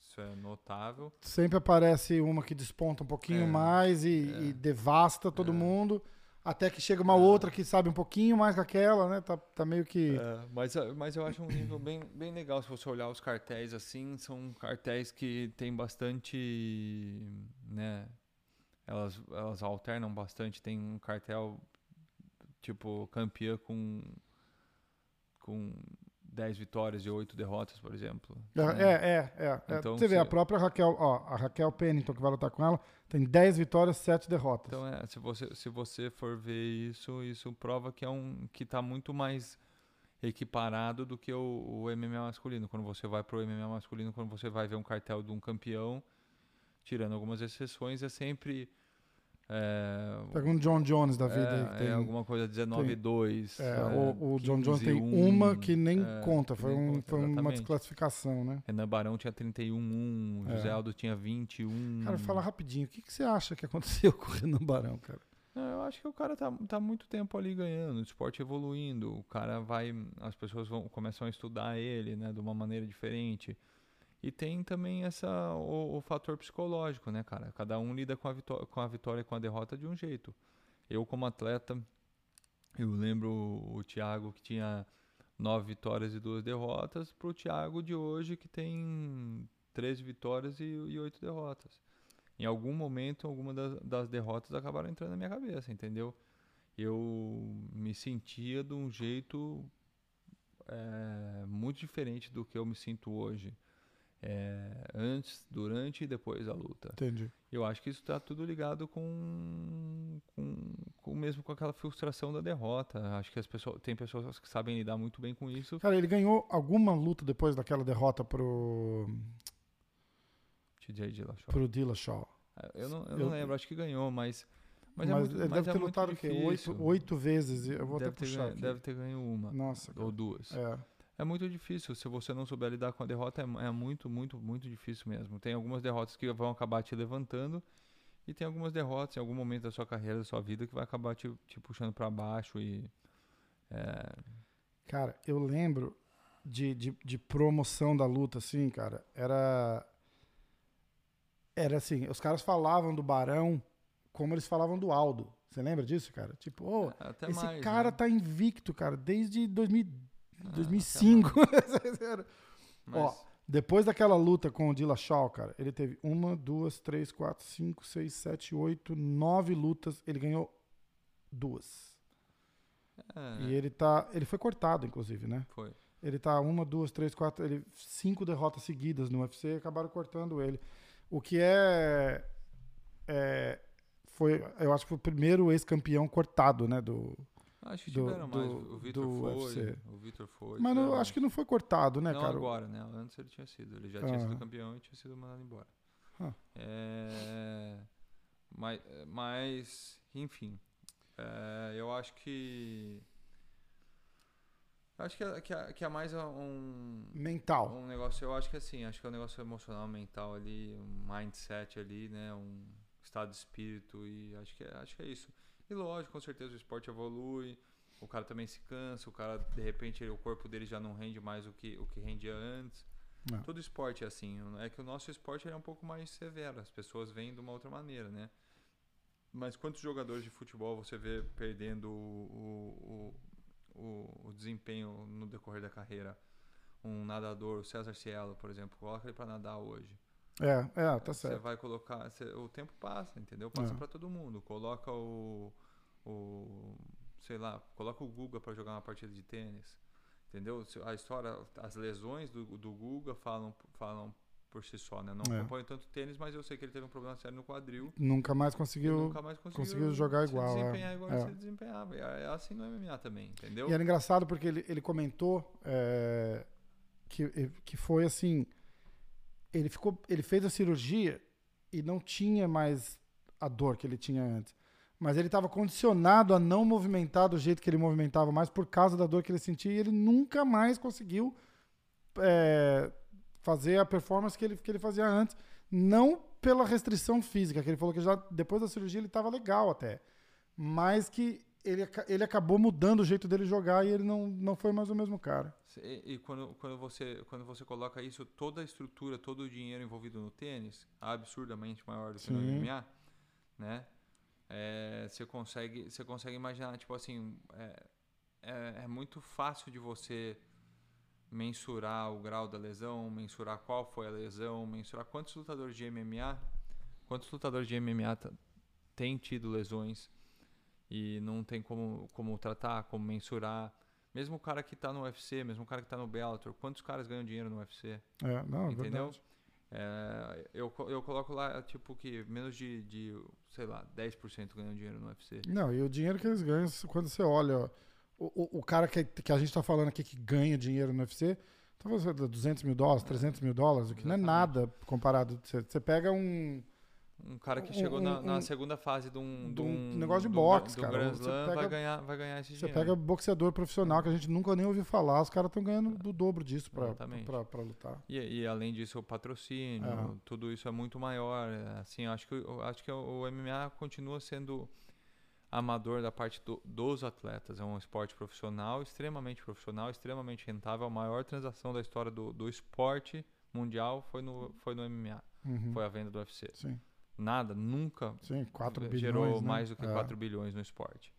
Isso é notável. Sempre aparece uma que desponta um pouquinho É, mais e, é. e devasta todo É. mundo. Até que chega uma É. outra que sabe um pouquinho mais que aquela, né? Tá, tá meio que. mas, mas eu acho um nível bem, bem legal se você olhar os cartéis assim. São cartéis que tem bastante. né? Elas, elas alternam bastante. Tem um cartel tipo campeã com. Com 10 vitórias e 8 derrotas, por exemplo. É, né? é, é. é. Então, você vê, se- a própria Raquel, ó, a Raquel Pennington que vai lutar com ela, tem 10 vitórias, 7 derrotas. Então é, se você, se você for ver isso, isso prova que é um que tá muito mais equiparado do que o, o MMA masculino. Quando você vai pro MMA masculino, quando você vai ver um cartel de um campeão, tirando algumas exceções, é sempre É, Pega um John Jones da vida é, que tem, é alguma coisa 19 e 2. é, o, o John Jones 15 tem 1, uma que nem é, conta. Foi, nem um, conta, foi uma desclassificação, né? Renan Barão tinha 31, É. José Aldo tinha 21. Cara, fala rapidinho. O que, que você acha que aconteceu [LAUGHS] com o Renan Barão, cara? Eu acho que o cara tá, tá muito tempo ali ganhando, o esporte evoluindo, o cara vai, as pessoas vão, começam a estudar ele, né, de uma maneira diferente. E tem também essa o, o fator psicológico, né, cara? Cada um lida com a, vitó com a vitória e com a derrota de um jeito. Eu como atleta, eu lembro o Thiago que tinha nove vitórias e duas derrotas, pro Thiago de hoje que tem 13 vitórias e, e oito derrotas. Em algum momento, alguma das, das derrotas acabaram entrando na minha cabeça, entendeu? Eu me sentia de um jeito é, muito diferente do que eu me sinto hoje. É, antes, durante e depois da luta. Entendi. Eu acho que isso está tudo ligado com, com, com mesmo com aquela frustração da derrota. Acho que as pessoas tem pessoas que sabem lidar muito bem com isso. Cara, ele ganhou alguma luta depois daquela derrota pro, TJ Dillashaw. pro Dillashaw. É, Eu não, eu Eu- não lembro, acho que ganhou, mas mas, Mas, é muito, ele mas deve é ter lutado o quê? Oito, oito vezes. Eu vou deve até ter, puxar ganho, aqui. deve ter ganho uma Nossa, cara. ou duas. É. É muito difícil. Se você não souber lidar com a derrota, é, é muito, muito, muito difícil mesmo. Tem algumas derrotas que vão acabar te levantando e tem algumas derrotas em algum momento da sua carreira, da sua vida, que vai acabar te, te puxando para baixo e é, Cara, eu lembro de, de, de promoção da luta, assim, cara. Era. Era assim, os caras falavam do Barão como eles falavam do Aldo. Você lembra disso, cara? Tipo, até esse mais. cara né? tá invicto, cara, desde 2000, Ah, 2005. até [LAUGHS] Ó, Mas, Depois daquela luta com o Dillashaw, cara, ele teve uma, duas, três, quatro, cinco, seis, sete, oito, nove lutas. Ele ganhou duas. é, E ele tá. Ele foi cortado, inclusive, né? foi. Ele tá uma, duas, três, quatro. Ele, cinco derrotas seguidas no UFC e acabaram cortando ele. O que é. é foi, eu acho que foi o primeiro ex-campeão cortado, né? Do, Acho que do- tiveram mais. do- O Vitor foi. UFC. O Vitor foi. mas tiveram acho que não foi cortado, né, não cara? agora, né? Antes ele tinha sido. Ele já tinha Ah. sido campeão e tinha sido mandado embora. Ah. É, mas, mas, enfim. é, eu acho que. Acho que é, que é, que é mais um, Mental. um negócio. Eu acho que assim, acho que é um negócio emocional, mental ali, um mindset ali, né? Um estado de espírito e acho que é, acho que é isso. E lógico, com certeza o esporte evolui, o cara também se cansa, o cara de repente ele- o corpo dele já não rende mais o que o que rendia antes. É. Todo esporte é assim, é que o nosso esporte é um pouco mais severo, as pessoas veem de uma outra maneira, né? Mas quantos jogadores de futebol você vê perdendo o, o, o, o desempenho no decorrer da carreira? Um nadador, o César Cielo, por exemplo, coloca ele para nadar hoje. É, é, tá Você certo. vai colocar. cê- o tempo passa, entendeu? Passa É. pra todo mundo. Coloca o. o sei lá, coloca o Guga pra jogar uma partida de tênis. Entendeu? A história, as lesões do, do Guga falam, falam por si só, né? Não É. acompanho tanto tênis, mas eu sei que ele teve um problema sério no quadril. Nunca mais conseguiu. nunca mais conseguiu, conseguiu jogar igual, é. desempenhar igual É. se desempenhava. É assim no MMA também, entendeu? E era engraçado porque ele, ele comentou é, que, que foi assim. Ele, ficou, ele fez a cirurgia e não tinha mais a dor que ele tinha antes. Mas ele estava condicionado a não movimentar do jeito que ele movimentava mais por causa da dor que ele sentia e ele nunca mais conseguiu é, fazer a performance que ele, que ele fazia antes. Não pela restrição física, que ele falou que já depois da cirurgia ele estava legal até. Mas que ele, ele acabou mudando o jeito dele jogar e ele não, não foi mais o mesmo cara. E, e quando, quando, você, quando você coloca isso, toda a estrutura, todo o dinheiro envolvido no tênis, absurdamente maior do que no Sim. MMA, né? É, você consegue você consegue imaginar tipo assim é, é, é muito fácil de você mensurar o grau da lesão mensurar qual foi a lesão mensurar quantos lutadores de MMA quantos lutadores de MMA têm tido lesões e não tem como como tratar como mensurar mesmo o cara que tá no UFC mesmo o cara que tá no Bellator quantos caras ganham dinheiro no UFC É, não, é Entendeu? é, eu, eu coloco lá, tipo, que menos de, de sei lá, 10% ganham dinheiro no UFC. Não, e o dinheiro que eles ganham, quando você olha, ó, o, o, cara que, que a gente tá falando aqui que ganha dinheiro no UFC, tá falando de 200 mil dólares, 300 mil dólares, o que não é Exatamente. nada comparado. Você, você pega um, Um cara que Um- chegou na, um- na um- segunda fase de um, de um negócio de do- boxe, do cara. Grand Você pega- vai ganhar, vai ganhar esse Você dinheiro. pega boxeador profissional que a gente nunca nem ouviu falar, os caras estão ganhando do dobro disso pra lutar. E, e além disso, o patrocínio, É. tudo isso é muito maior. é, Assim, acho que, acho que o MMA continua sendo amador da parte do- dos atletas. É um esporte profissional, extremamente profissional, extremamente rentável. A maior transação da história do, do esporte mundial foi no, foi no MMA. Uhum. Foi a venda do UFC. Sim, Nada, nunca sim, 4 bilhões. gerou né? mais do que É. 4 bilhões no esporte.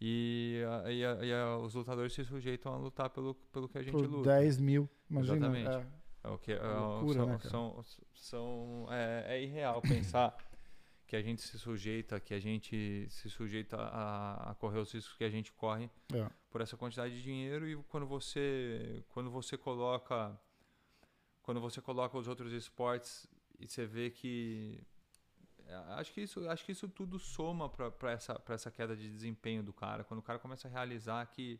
E, e e os lutadores se sujeitam a lutar pelo, pelo que a gente Por luta. 10 mil, imagina. Exatamente. é. É o que é, loucura, são, né, são, são- é, é irreal pensar [LAUGHS] que a gente se sujeita, que a gente se sujeita a, a correr os riscos que a gente corre É. por essa quantidade de dinheiro e quando você quando você coloca quando você coloca os outros esportes e você vê que é, acho que isso acho que isso tudo soma para essa para essa queda de desempenho do cara quando o cara começa a realizar que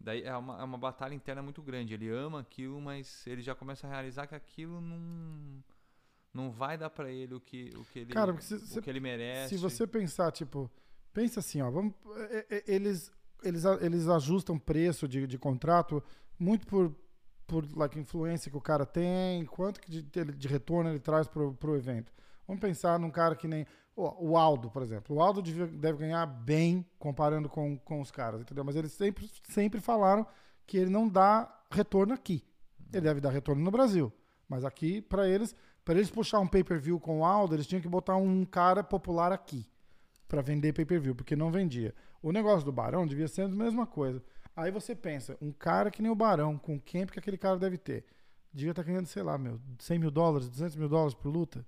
daí é uma, é uma batalha interna muito grande ele ama aquilo mas ele já começa a realizar que aquilo não não vai dar para ele o que o que ele Cara, se- se- o que ele merece Se você pensar, tipo, pensa assim, ó, vamos, é- é- eles, eles, eles ajustam preço de, de contrato muito por, por like, influência que o cara tem, quanto que de, de- de retorno ele traz pro, pro evento. Vamos pensar num cara que nem o Aldo, por exemplo. O Aldo deve ganhar bem comparando com, com os caras, entendeu? Mas eles sempre, sempre falaram que ele não dá retorno aqui. Ele deve dar retorno no Brasil. Mas aqui, para eles, para eles puxar um pay-per-view com o Aldo, eles tinham que botar um cara popular aqui para vender pay-per-view, porque não vendia. O negócio do Barão devia ser a mesma coisa. Aí você pensa, um cara que nem o Barão, com o camp que aquele cara deve ter, devia estar ganhando, sei lá, meu, 100 mil dólares, 200 mil dólares por luta.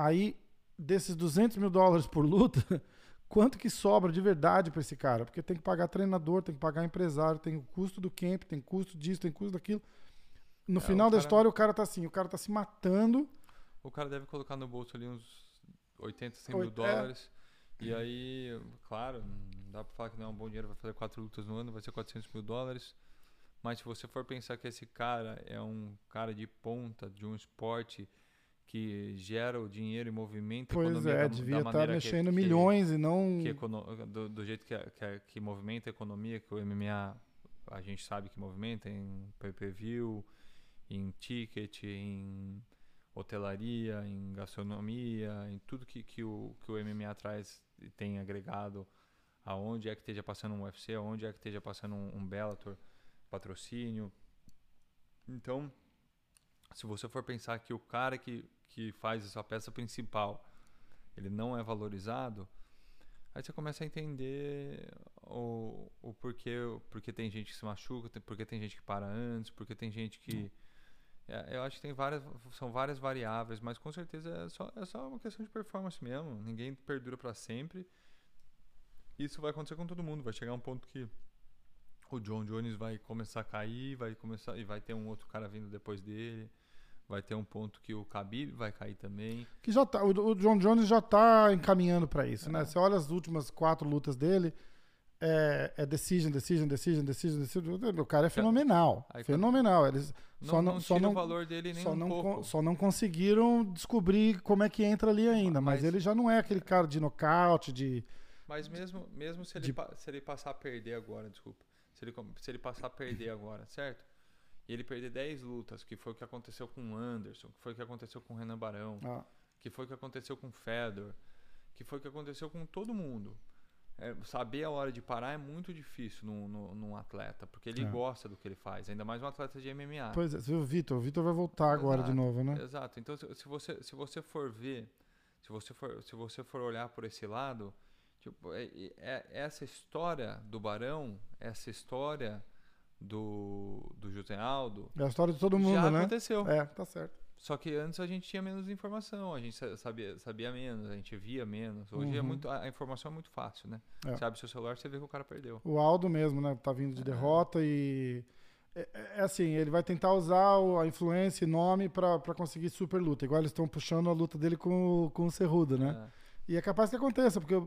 Aí, desses 200 mil dólares por luta, [LAUGHS] quanto que sobra de verdade para esse cara? Porque tem que pagar treinador, tem que pagar empresário, tem o custo do camp, tem custo disso, tem custo daquilo. No É, final da cara- história, o cara tá assim, o cara tá se matando. O cara deve colocar no bolso ali uns 80, 100 Oit- mil dólares. E aí, claro, não dá pra falar que não é um bom dinheiro, vai fazer quatro lutas no ano, vai ser 400 mil dólares. Mas se você for pensar que esse cara é um cara de ponta de um esporte que gera o dinheiro e movimento Pois economia é, da, devia estar maneira mexendo que, milhões e não. que, que do, do jeito que, a- que, a- que movimenta a economia, que o MMA a gente sabe que movimenta em pay-per-view, em ticket, em hotelaria, em gastronomia, em tudo que, que, o, que o MMA traz e tem agregado aonde é que esteja passando um UFC, aonde é que esteja passando um, um Bellator, patrocínio. Então, se você for pensar que o cara que, que faz essa peça principal, ele não é valorizado, aí você começa a entender o, o porquê, o porquê tem gente que se machuca, porque tem gente que para antes, porque tem gente que é, eu acho que tem várias, são várias variáveis, mas com certeza é só, é só uma questão de performance mesmo. Ninguém perdura para sempre. Isso vai acontecer com todo mundo. Vai chegar um ponto que o John Jones vai começar a cair, vai começar e vai ter um outro cara vindo depois dele. Vai ter um ponto que o Khabib vai cair também. Que já tá, o, John Jones já tá encaminhando para isso, É. né? Você olha as últimas quatro lutas dele, é, é decision, decision, decision, decision, decision. O cara é fenomenal. Aí, fenomenal. Eles Não, só não, não só não, o valor dele nem só, um não pouco. só não conseguiram descobrir como é que entra ali ainda. Mas, Mas- ele já não é aquele cara de nocaute, de. Mas mesmo, mesmo se, ele de- se ele passar a perder agora, desculpa. Se ele, se ele passar a perder agora, certo? E ele perder 10 lutas, que foi o que aconteceu com o Anderson, que foi o que aconteceu com o Renan Barão, Ah, que foi o que aconteceu com o Fedor, que foi o que aconteceu com todo mundo. É, saber a hora de parar é muito difícil num, num, num atleta, porque ele É. gosta do que ele faz, ainda mais um atleta de MMA. pois é, o Vitor? O Vitor vai voltar agora de Exato. novo, né? Exato. Então, se, se você, se você for ver, se você for, se você for olhar por esse lado, tipo, é, é- essa história do Barão, essa história do, do José Aldo, É a história de todo mundo, já né? aconteceu. É, tá certo. Só que antes a gente tinha menos informação, a gente sa- sabia, sabia menos, a gente via menos. Hoje é Uhum. muito, a informação é muito fácil, né? É. Você abre seu celular, você vê que o cara perdeu. O Aldo mesmo, né? Tá vindo de É. derrota e. É, é assim, ele vai tentar usar a influência e nome pra, pra conseguir super luta. Igual eles estão puxando a luta dele com, o- com o Cerrudo, né? É. E é capaz que aconteça, porque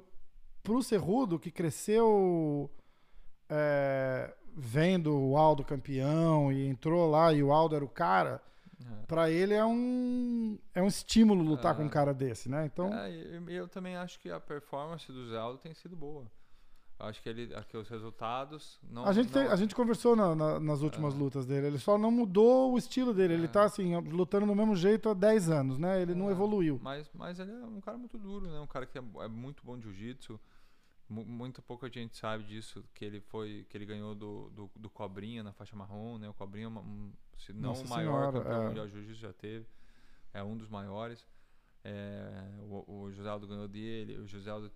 pro Cerrudo, que cresceu é, vendo o Aldo campeão e entrou lá e o Aldo era o cara, É. pra ele é um. é um estímulo lutar É. com um cara desse, né? Então, É, e- eu também acho que a performance do Zé Aldo tem sido boa. Eu acho que ele, aqui os resultados não. a, gente tem- não- a gente conversou na- na- nas últimas É. lutas dele. Ele só não mudou o estilo dele. Ele É. tá assim, lutando do mesmo jeito há 10 anos, né? Ele não É. evoluiu. Mas, mas ele é um cara muito duro, né? Um cara que é, é muito bom de jiu-jitsu. Mu- Muito pouca gente sabe disso, que ele foi, que ele ganhou do, do, do Cobrinha na faixa marrom, né? O Cobrinha, é um, se não Nossa o maior Senhora, campeão é. mundial de jiu-jitsu já teve, é um dos maiores. É, o, o José Aldo ganhou dele, o José Aldo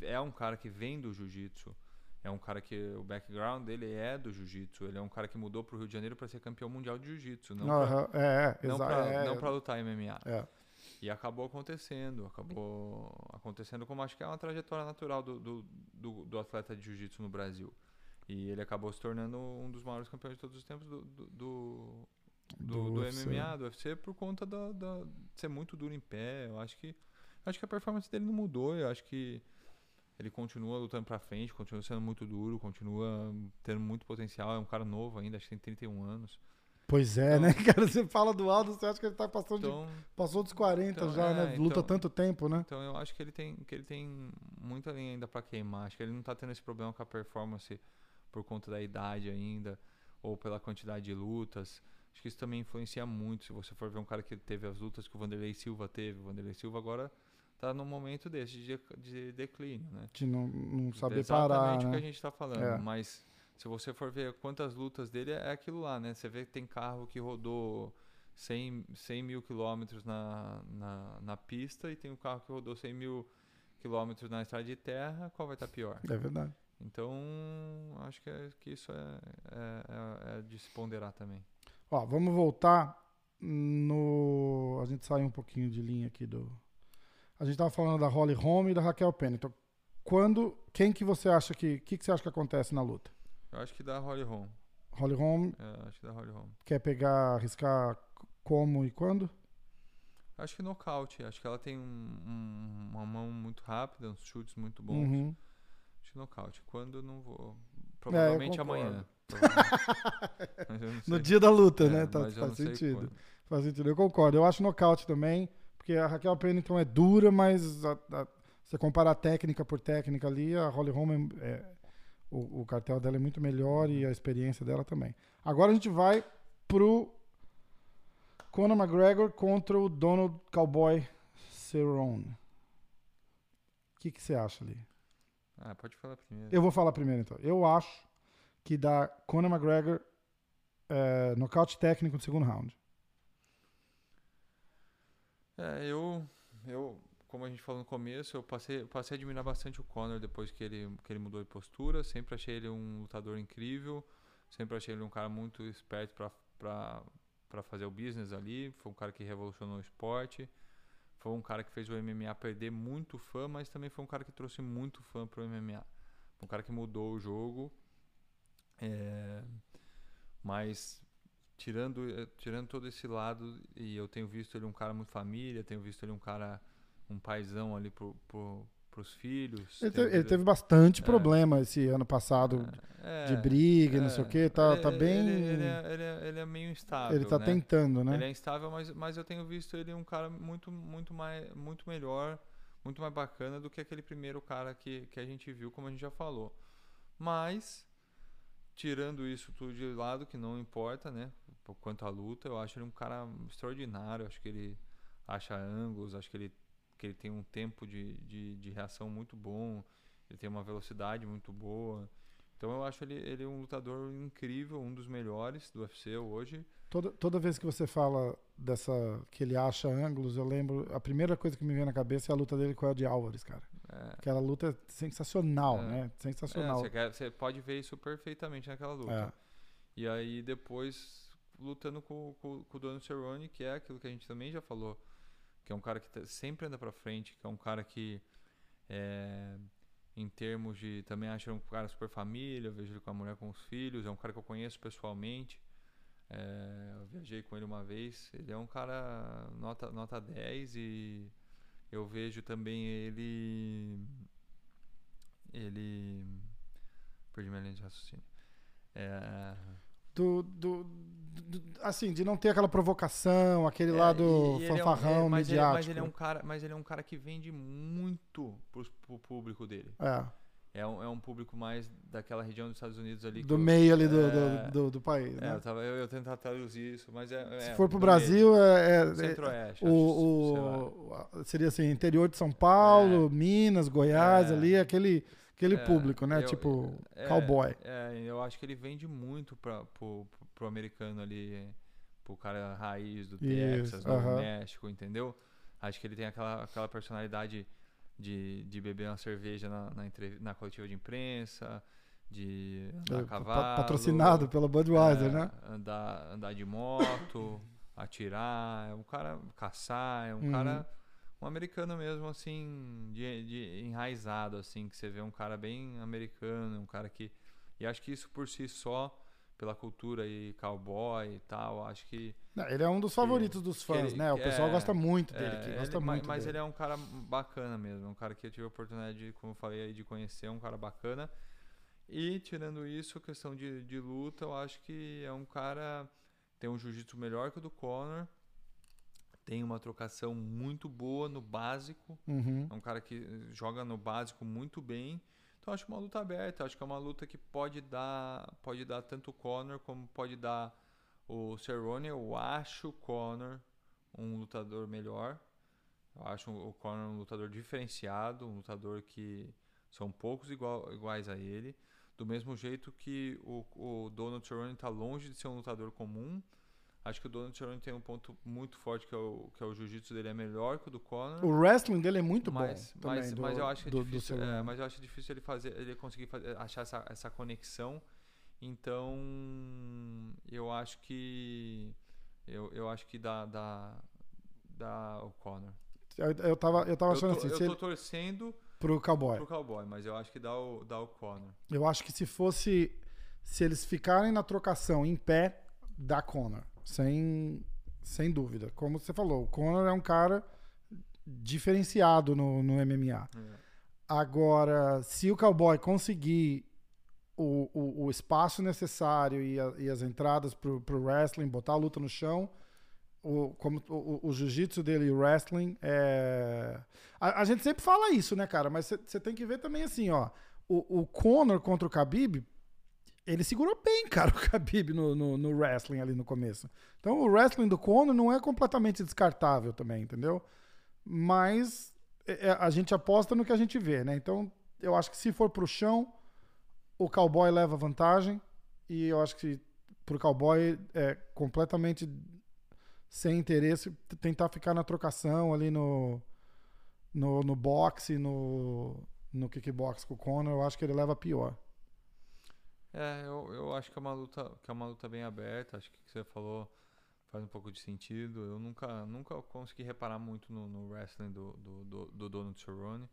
é um cara que vem do jiu-jitsu. É um cara que o background dele é do jiu-jitsu. Ele é um cara que mudou pro Rio de Janeiro para ser campeão mundial de jiu-jitsu, não pra- Aham, é, é, não pra- é, lutar MMA. E acabou acontecendo, acabou acontecendo como acho que é uma trajetória natural do, do, do, do atleta de jiu-jitsu no Brasil. E ele acabou se tornando um dos maiores campeões de todos os tempos do, do, do, do- Do. MMA, do UFC, por conta da, da- de ser muito duro em pé. Eu acho que, acho que a performance dele não mudou. Eu acho que ele continua lutando pra frente, continua sendo muito duro, continua tendo muito potencial. É um cara novo ainda, acho que tem 31 anos. Pois é, Então- né, [LAUGHS] cara? Você fala do Aldo, você acha que ele tá passando de- Então, passou dos 40 então, já, é, né? Luta então- tanto tempo, né? Então eu acho que ele tem que ele tem muita linha ainda pra queimar. Acho que ele não tá tendo esse problema com a performance por conta da idade ainda ou pela quantidade de lutas. Acho que isso também influencia muito. Se você for ver um cara que teve as lutas que o Vanderlei Silva teve, o Vanderlei Silva agora tá num momento desse de, de declínio, né? De não, não saber Exatamente parar, o que né? a gente tá falando. É. Mas se você for ver quantas lutas dele, é aquilo lá, né? Você vê que tem carro que rodou 100, 100 mil quilômetros na, na, na pista e tem um carro que rodou 100 mil quilômetros na estrada de terra. Qual vai estar pior? É verdade. Então, acho que, é, que isso é, é, é- é de se ponderar também. Ó, vamos voltar no. A gente saiu um pouquinho de linha aqui do. A gente tava falando da Holly Holm e da Raquel Penny. Então, quando. Quem que você acha que. O que, que você acha que acontece na luta? Eu acho que dá Holly Holm. Holly Holm É, acho que dá Holly Holm. quer pegar, arriscar como e quando? Acho que nocaute. Acho que ela tem um- um- uma mão muito rápida, uns chutes muito bons. Uhum. Acho que nocaute. Quando não vou. Provavelmente concordo. amanhã. Provavelmente. [LAUGHS] No dia da luta, É, né? Tá, faz sentido. Faz sentido. Eu concordo. Eu acho nocaute também, porque a Raquel Pennington é dura, mas a, a, você comparar técnica por técnica ali, a Holly Holm é, é- o, o cartel dela é muito melhor e a experiência dela também. Agora a gente vai pro Conor McGregor contra o Donald Cowboy Cerrone. O que que você acha ali? Ah, pode falar primeiro. Eu vou falar primeiro então. Eu acho que dá Conor McGregor é, nocaute técnico no segundo round. É, eu, eu, como a gente falou no começo, eu passei, eu passei a admirar bastante o Conor depois que ele, que ele mudou de postura. Sempre achei ele um lutador incrível. Sempre achei ele um cara muito esperto para fazer o business ali. Foi um cara que revolucionou o esporte. Foi um cara que fez o MMA perder muito fã, mas também foi um cara que trouxe muito fã pro MMA. Um cara que mudou o jogo. É, mas tirando, eh, tirando todo esse lado, e eu tenho visto ele um cara muito família, tenho visto ele um cara, um paizão ali pro, pro, pros filhos. Ele, te- tenho ele teve bastante É. problema esse ano passado é, de briga e não sei o é. que. Tá, Ele- tá bem. Ele, ele é, ele, é, ele é meio instável. Ele tá né? tentando, né? Ele é instável, mas, mas eu tenho visto ele um cara muito, muito, mais, muito melhor, muito mais bacana do que aquele primeiro cara que, que a gente viu, como a gente já falou. Mas, tirando isso tudo de lado, que não importa, né? Quanto à luta, eu acho ele um cara extraordinário. Acho que ele acha ângulos, acho que ele, que ele tem um tempo de, de, de reação muito bom, ele tem uma velocidade muito boa. Então eu acho ele, ele um lutador incrível, um dos melhores do UFC hoje. Toda, toda vez que você fala dessa. que ele acha ângulos, eu lembro. A primeira coisa que me vem na cabeça é a luta dele com o Ed Álvares, cara. É, Aquela luta é sensacional, É. né? É, Sensacional. você, quer- você pode ver isso perfeitamente naquela luta. É. E aí depois lutando com, com, com o Donald Cerrone, que é aquilo que a gente também já falou, que é um cara que tá- sempre anda pra frente, que é um cara que é, em termos de também acho um cara super família, vejo ele com a mulher com os filhos, é um cara que eu conheço pessoalmente. É, eu viajei com ele uma vez, ele é um cara nota, nota 10 e eu vejo também ele ele perdi minha linha de raciocínio. É, do, do, do- assim, de não ter aquela provocação, aquele É, lado e ele é um- fanfarrão é, mas ele- midiático. mas ele é um cara, mas ele é um cara que vende muito pros, pro público dele. É, É um, é um público mais daquela região dos Estados Unidos ali. do eu- meio ali do, é, do, do, do país, É, né? eu, tava, eu, eu tentar traduzir isso, mas é. Se é, for pro do Brasil, é, meio, é- Centro-Oeste. o, acho, seria assim, interior de São Paulo, Minas, Goiás, É. ali, aquele, aquele É, público, né? eu- tipo, é, cowboy. É, eu acho que ele vende muito pra, pro, pro, americano ali, pro cara raiz do Isso, Texas, Novo aham. México, entendeu? Acho que ele tem aquela, aquela personalidade de, de beber uma cerveja na, na, entrev- na coletiva de imprensa, de andar É, a pa- cavalo. patrocinado pela Budweiser, é, né? Andar, andar de moto, [COUGHS] atirar, é um cara caçar, é um Uhum. cara um americano mesmo assim, de, de enraizado assim, que você vê um cara bem americano, um cara que e acho que isso por si só pela cultura e cowboy e tal, acho que Não, Ele é um dos favoritos dos que fãs, ele- né? O pessoal é- gosta muito dele, é, ele- gosta ma- muito mas dele. ele é um cara bacana mesmo, um cara que eu tive a oportunidade, de, como eu falei aí, de conhecer, um cara bacana. E tirando isso, questão de, de luta, eu acho que é um cara tem um jiu-jitsu melhor que o do Conor, tem uma trocação muito boa no básico, Uhum. é um cara que eh, joga no básico muito bem. Então acho que uma luta aberta, acho que é uma luta que pode dar, pode dar tanto o Conor como pode dar o Cerrone. Eu acho o Conor um lutador melhor. Eu acho o Conor um lutador diferenciado, um lutador que são poucos igual, iguais a ele. Do mesmo jeito que o, o Donald Cerrone está longe de ser um lutador comum. Acho que o Donald Cerrone tem um ponto muito forte que é o, que é o jiu-jitsu dele é melhor que o do Conor. O wrestling dele é muito mas, bom também. mas, do- mas eu acho que é do- difícil, é, mas eu acho difícil ele fazer, ele conseguir fazer, achar essa, essa conexão. Então, eu acho que eu, eu acho que dá, dá, dá o Conor. Eu, eu tava, eu tava Eu achando tô, assim, eu tô ele- torcendo pro cowboy. pro Cowboy, mas eu acho que dá o, dá o Conor. Eu acho que se fosse. Se eles ficarem na trocação em pé, dá Conor. Sem, sem dúvida. Como você falou, o Conor é um cara diferenciado no, no MMA. É. Agora, se o cowboy conseguir o, o, o espaço necessário e, a- e as entradas pro, pro wrestling, botar a luta no chão, o, como o, o- jiu-jitsu dele e o wrestling é. A, a gente sempre fala isso, né, cara? Mas você tem que ver também assim, ó. O, o Conor contra o Khabib, ele segurou bem, [LAUGHS] cara, o Khabib no, no, no wrestling ali no começo. Então o wrestling do Conor não é completamente descartável também, entendeu? Mas é, é, a gente aposta no que a gente vê, né? Então eu acho que se for pro chão, o cowboy leva vantagem. E eu acho que pro cowboy é completamente sem interesse tentar ficar na trocação ali no, no, no boxe, no, no kickbox com o Conor, eu acho que ele leva pior. É, eu, eu acho que é uma luta, que é uma luta bem aberta. Acho que o que você falou faz um pouco de sentido. Eu nunca, nunca consegui reparar muito no, no wrestling do, do, do, do Donald Cerrone.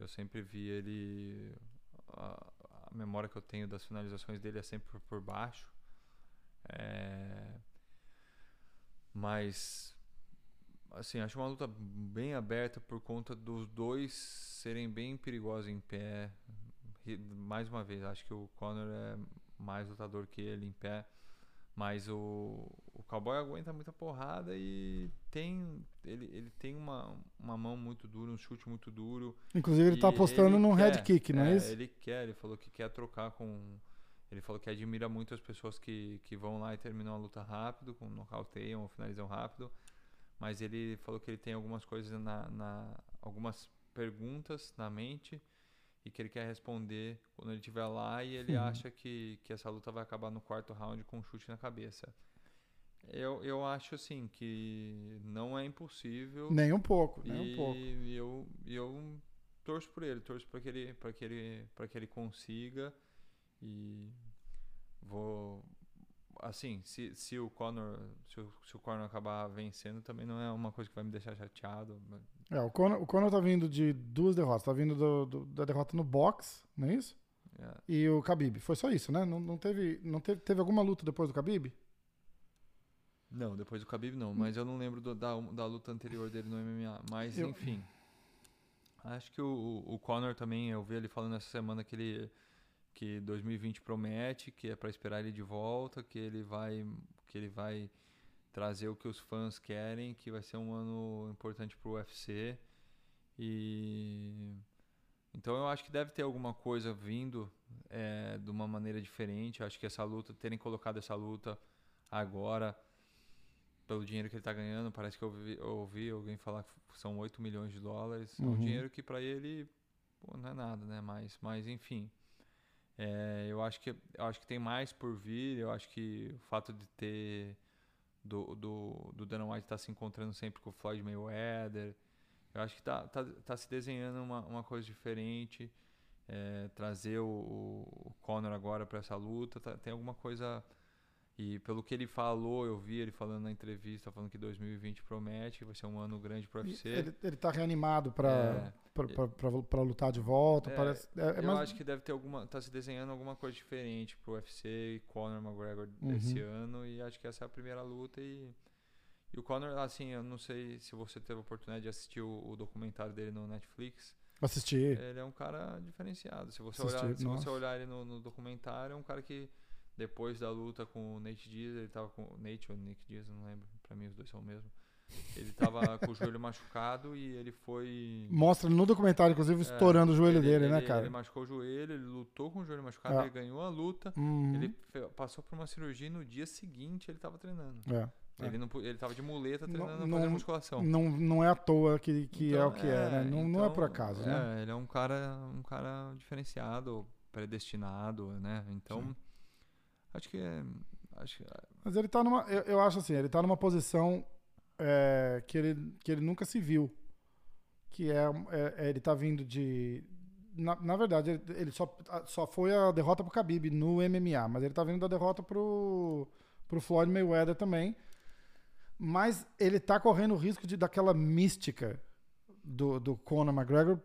Eu sempre vi ele. A, a memória que eu tenho das finalizações dele é sempre por, por baixo. É, mas assim, acho uma luta bem aberta por conta dos dois serem bem perigosos em pé. Mais uma vez, acho que o Conor é mais lutador que ele em pé. Mas o, o Cowboy aguenta muita porrada e tem. Ele, ele tem uma, uma mão muito dura, um chute muito duro. Inclusive, ele E tá apostando ele num quer, head kick, não é, isso? Ele quer, ele falou que quer trocar com. Ele falou que admira muito as pessoas que, que vão lá e terminam a luta rápido, com nocauteiam ou finalizam rápido. Mas ele falou que ele tem algumas coisas na, na. algumas perguntas na mente e que ele quer responder quando ele estiver lá e ele acha que, que essa luta vai acabar no quarto round com um chute na cabeça. Eu, eu acho assim que não é impossível. Nem um pouco, nem E um pouco. eu, eu torço por ele, torço para que ele, para que ele, para que ele consiga e vou assim, se, se o Conor, se o, se o Conor acabar vencendo, também não é uma coisa que vai me deixar chateado. É, o Conor, o Conor tá vindo de duas derrotas. Tá vindo do- do- da derrota no box, não é isso? é. E o Khabib. Foi só isso, né? Não, não teve, não teve, teve alguma luta depois do Khabib? Não, depois do Khabib não, mas eu não lembro do- da, da luta anterior dele no MMA, mas Eu- enfim. Acho que o, o Conor também, eu vi ele falando essa semana que ele que 2020 promete, que é para esperar ele de volta, que ele vai que ele vai trazer o que os fãs querem, que vai ser um ano importante para o UFC. E então eu acho que deve ter alguma coisa vindo é, de uma maneira diferente. Eu acho que essa luta, terem colocado essa luta agora, pelo dinheiro que ele está ganhando, parece que eu ouvi, eu ouvi, alguém falar que são 8 milhões de dólares. Uhum. É um dinheiro que para ele pô, não é nada, né? Mas, mas enfim. É, eu acho que eu acho que tem mais por vir. Eu acho que o fato de ter do, do, do Dana White estar tá se encontrando sempre com o Floyd Mayweather, eu acho que tá, tá, tá se desenhando uma, uma coisa diferente. É, trazer o, o Conor agora para essa luta, tá, tem alguma coisa. E pelo que ele falou, eu vi ele falando na entrevista, falando que 2020 promete, vai ser um ano grande para o UFC. Ele, ele tá reanimado para é, para lutar de volta. É, parece, é, é eu acho que deve ter alguma. tá se desenhando alguma coisa diferente pro UFC e Conor McGregor uhum. esse ano. E acho que essa é a primeira luta. E, e o Conor, assim, eu não sei se você teve a oportunidade de assistir o, o documentário dele no Netflix. Assisti. Ele é um cara diferenciado. Se você, Assisti, olhar, se você olhar ele no, no, documentário, é um cara que depois da luta com o Nate Diaz, ele tava com. Nate ou Nick Diaz, não lembro. Pra mim os dois são o mesmo. Ele tava [LAUGHS] com o joelho machucado e ele foi. Mostra no documentário, inclusive, é, estourando o joelho ele, dele, ele, né, cara? Ele machucou o joelho, ele lutou com o joelho machucado, ah. ele ganhou a luta. Uhum. Ele passou por uma cirurgia e no dia seguinte ele tava treinando. É. Ele, é. não, ele tava de muleta treinando não, fazer musculação. Não, não é à toa que, que então, é o que é, é né? Não, então, não é por então, acaso, é, né? ele é um cara, um cara diferenciado, predestinado, né? Então, Sim. acho que é. Acho, Mas ele tá numa. Eu, eu acho assim, ele tá numa posição é, que, ele, que ele nunca se viu. Que é, é, é ele tá vindo de. Na, na verdade, ele, ele, só, só foi a derrota pro Khabib no MMA, mas ele tá vindo da derrota pro, pro Floyd Mayweather também. Mas ele tá correndo o risco de daquela mística do, do Conor McGregor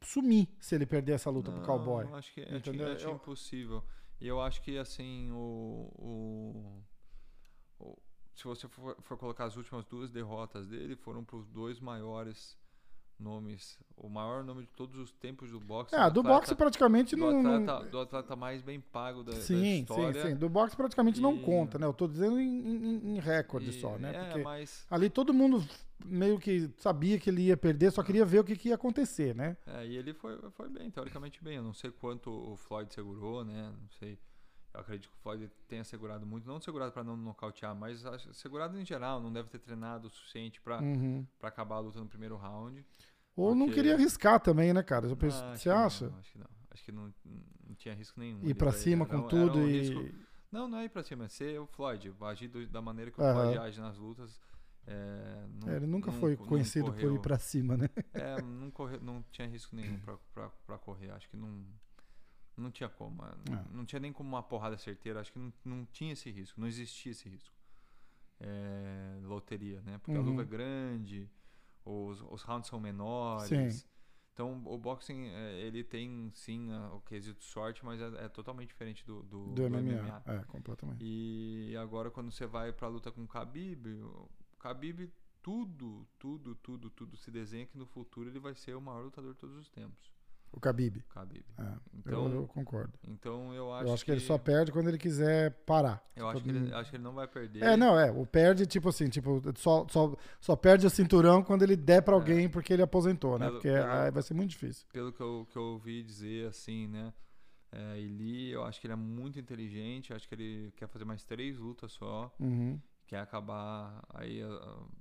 sumir se ele perder essa luta Não, pro Cowboy. Acho que, entendeu? acho, acho impossível. E eu acho que assim, o, o se você for, for, colocar as últimas duas derrotas dele, foram para os dois maiores nomes, o maior nome de todos os tempos do boxe. É, do, boxe praticamente do não. Atleta, do atleta mais bem pago da, sim, da história. Sim, sim, Do boxe praticamente e... não conta, né? Eu tô dizendo em, em, em recorde e... só, né? É, Porque mas... ali todo mundo meio que sabia que ele ia perder, só queria ver o que, que ia acontecer, né? É, e ele foi, foi bem, teoricamente bem. Eu não sei quanto o Floyd segurou, né? Não sei. Eu acredito que o Floyd tenha segurado muito, não segurado para não nocautear, mas segurado em geral, não deve ter treinado o suficiente para uhum. acabar a luta no primeiro round. Ou porque... não queria arriscar também, né, cara? Penso, ah, você acha? Não, acho que não. Acho que não, não tinha risco nenhum. Ir para cima era, com era, tudo um e. Risco... Não, não é ir para cima, é ser o Floyd, agir da maneira que o uhum. Floyd age nas lutas. É, não, é, ele nunca não, foi conhecido por ir para cima, né? É, não, correu, não tinha risco nenhum para correr. Acho que não não tinha como. Não, é. não, tinha nem como uma porrada certeira. Acho que não, não tinha esse risco. Não existia esse risco. É, loteria, né? Porque uhum. a luva é grande, os, os rounds são menores. Sim. Então o boxing, é, ele tem sim o quesito sorte, mas é, é totalmente diferente do, do, do, do MMA. MMA. É, completamente. E agora quando você vai pra luta com o Khabib, o Khabib, tudo, tudo, tudo, tudo se desenha que no futuro ele vai ser o maior lutador de todos os tempos. O Khabib. Khabib. É, então, eu, eu, concordo. Então eu acho, eu acho que, que, ele só perde quando ele quiser parar. Eu acho que, ele, acho que ele não vai perder. É, não, é. O perde, tipo assim, tipo, só, só, só perde o cinturão quando ele der pra é. alguém é. porque ele aposentou, né? Pelo, porque pelo, aí vai ser muito difícil. Pelo que eu, que eu ouvi dizer, assim, né? É, Eli, eu acho que ele é muito inteligente, acho que ele quer fazer mais três lutas só. Uhum. Quer acabar aí,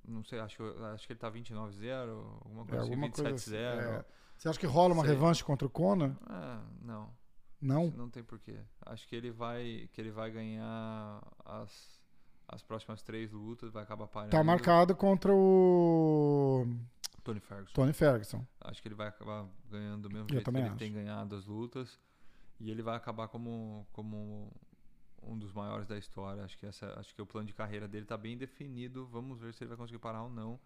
não sei, acho, acho que ele tá 29-0, alguma coisa é, assim, 27-0. Assim, é. Você acha que rola uma Sei. revanche contra o Conor? Ah, não. Não? Não tem porquê. Acho que ele vai, que ele vai ganhar as, as próximas três lutas, vai acabar parando. Tá marcado contra o Tony Ferguson. Tony Ferguson. Acho que ele vai acabar ganhando do mesmo Eu jeito que ele acho. tem ganhado as lutas. E ele vai acabar como, como um dos maiores da história. Acho que, essa, acho que o plano de carreira dele está bem definido. Vamos ver se ele vai conseguir parar ou não.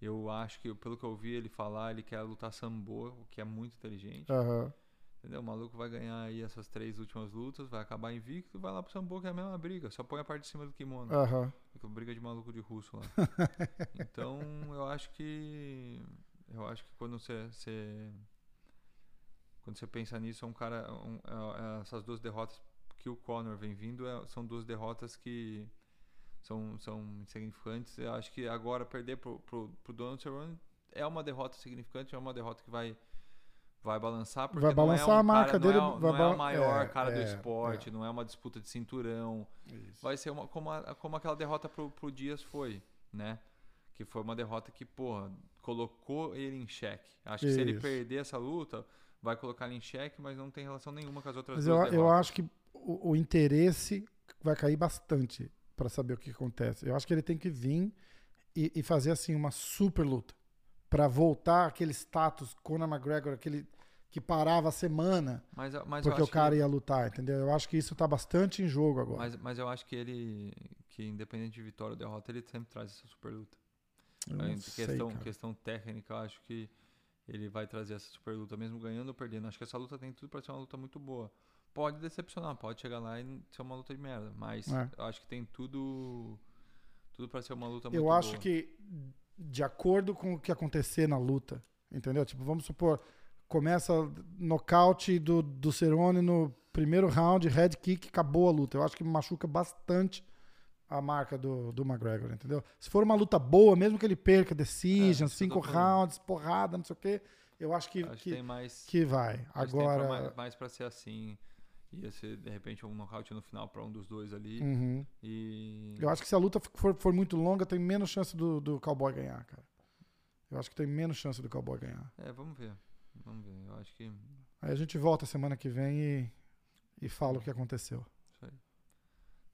Eu acho que, pelo que eu ouvi ele falar, ele quer lutar sambo, o que é muito inteligente. Uhum. Entendeu? O maluco vai ganhar aí essas três últimas lutas, vai acabar invicto e vai lá pro sambo, que é a mesma briga. Só põe a parte de cima do kimono. Uhum. Briga de maluco de russo lá. [LAUGHS] então, eu acho que. Eu acho que quando você, você quando você pensa nisso, é um cara. Um, é, é, essas duas derrotas que o Conor vem vindo é, são duas derrotas que são, são insignificantes. Eu acho que agora perder pro, pro, pro Donald Cerrone é uma derrota significante, é uma derrota que vai vai balançar porque vai balançar não é um a marca cara, dele não é, vai não é o maior é, cara do é, esporte é. não é uma disputa de cinturão Isso. vai ser uma, como, a, como aquela derrota pro, pro Dias foi né que foi uma derrota que porra colocou ele em xeque acho que se ele Isso. perder essa luta vai colocar ele em xeque mas não tem relação nenhuma com as outras Mas eu, eu acho que o, o interesse vai cair bastante para saber o que acontece. Eu acho que ele tem que vir e, e fazer assim uma super luta para voltar aquele status Conor McGregor, aquele que parava a semana mas, mas porque o cara que, ia lutar, entendeu? Eu acho que isso tá bastante em jogo agora. mas, mas eu acho que ele que independente de vitória ou derrota ele sempre traz essa super luta Em sei, questão, cara. questão técnica, eu acho que ele vai trazer essa super luta, mesmo ganhando ou perdendo. Acho que essa luta tem tudo para ser uma luta muito boa. Pode decepcionar, pode chegar lá e ser uma luta de merda, mas É. eu acho que tem tudo tudo para ser uma luta muito Eu acho boa. que de acordo com o que acontecer na luta, entendeu? Tipo, vamos supor, começa nocaute do, do Cerrone no primeiro round, head kick, acabou a luta. Eu acho que machuca bastante a marca do, do McGregor, entendeu? Se for uma luta boa, mesmo que ele perca decision, É, cinco rounds, porrada, não sei o quê, eu acho que, acho que, que, mais que vai. pra Agora. mais, mais para ser assim. Ia ser de repente um nocaute no final para um dos dois ali Uhum. e Eu acho que se a luta for, for muito longa, tem menos chance do, do cowboy ganhar, cara. Eu acho que tem menos chance do cowboy ganhar. é, vamos ver. Vamos ver. Eu acho que Aí a gente volta semana que vem e, e fala o que aconteceu. isso aí.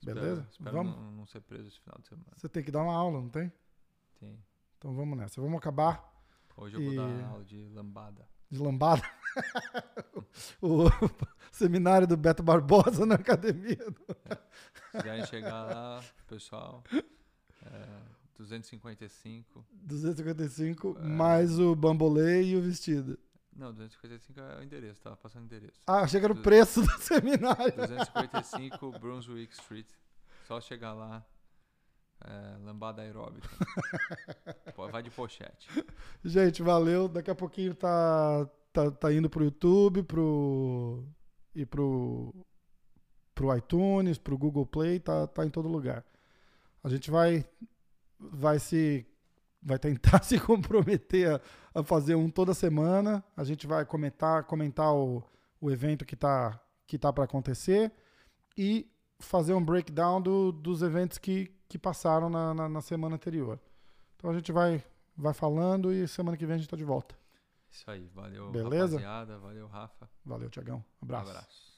Beleza? Espero, espero Vamos? Não, não ser preso esse final de semana. Você tem que dar uma aula, não tem? Tem. Então vamos nessa. Vamos acabar Hoje eu vou E- dar aula de lambada. De lambada. [LAUGHS] o seminário do Beto Barbosa na academia. Se quiserem chegar lá, pessoal, é, 255. 255, É. mais o bambolê e o vestido. Não, 255 é o endereço, tava passando o endereço. Ah, chega no Du- preço do [LAUGHS] seminário. 255 Brunswick Street. Só chegar lá. É, lambada aeróbica. [LAUGHS] Pô, Vai de pochete. Gente, valeu. Daqui a pouquinho tá, tá, tá indo pro YouTube, pro. e pro. pro iTunes, pro Google Play, tá, tá em todo lugar. A gente vai. vai se. vai tentar [LAUGHS] se comprometer a, a fazer um toda semana. A gente vai comentar, comentar o, o evento que tá, que tá para acontecer e fazer um breakdown do, dos eventos que, que passaram na, na, na semana anterior. Então a gente vai, vai falando e semana que vem a gente tá de volta. Isso aí, valeu Beleza? rapaziada, valeu Rafa. Valeu, Tiagão. Um Abraço. abraço.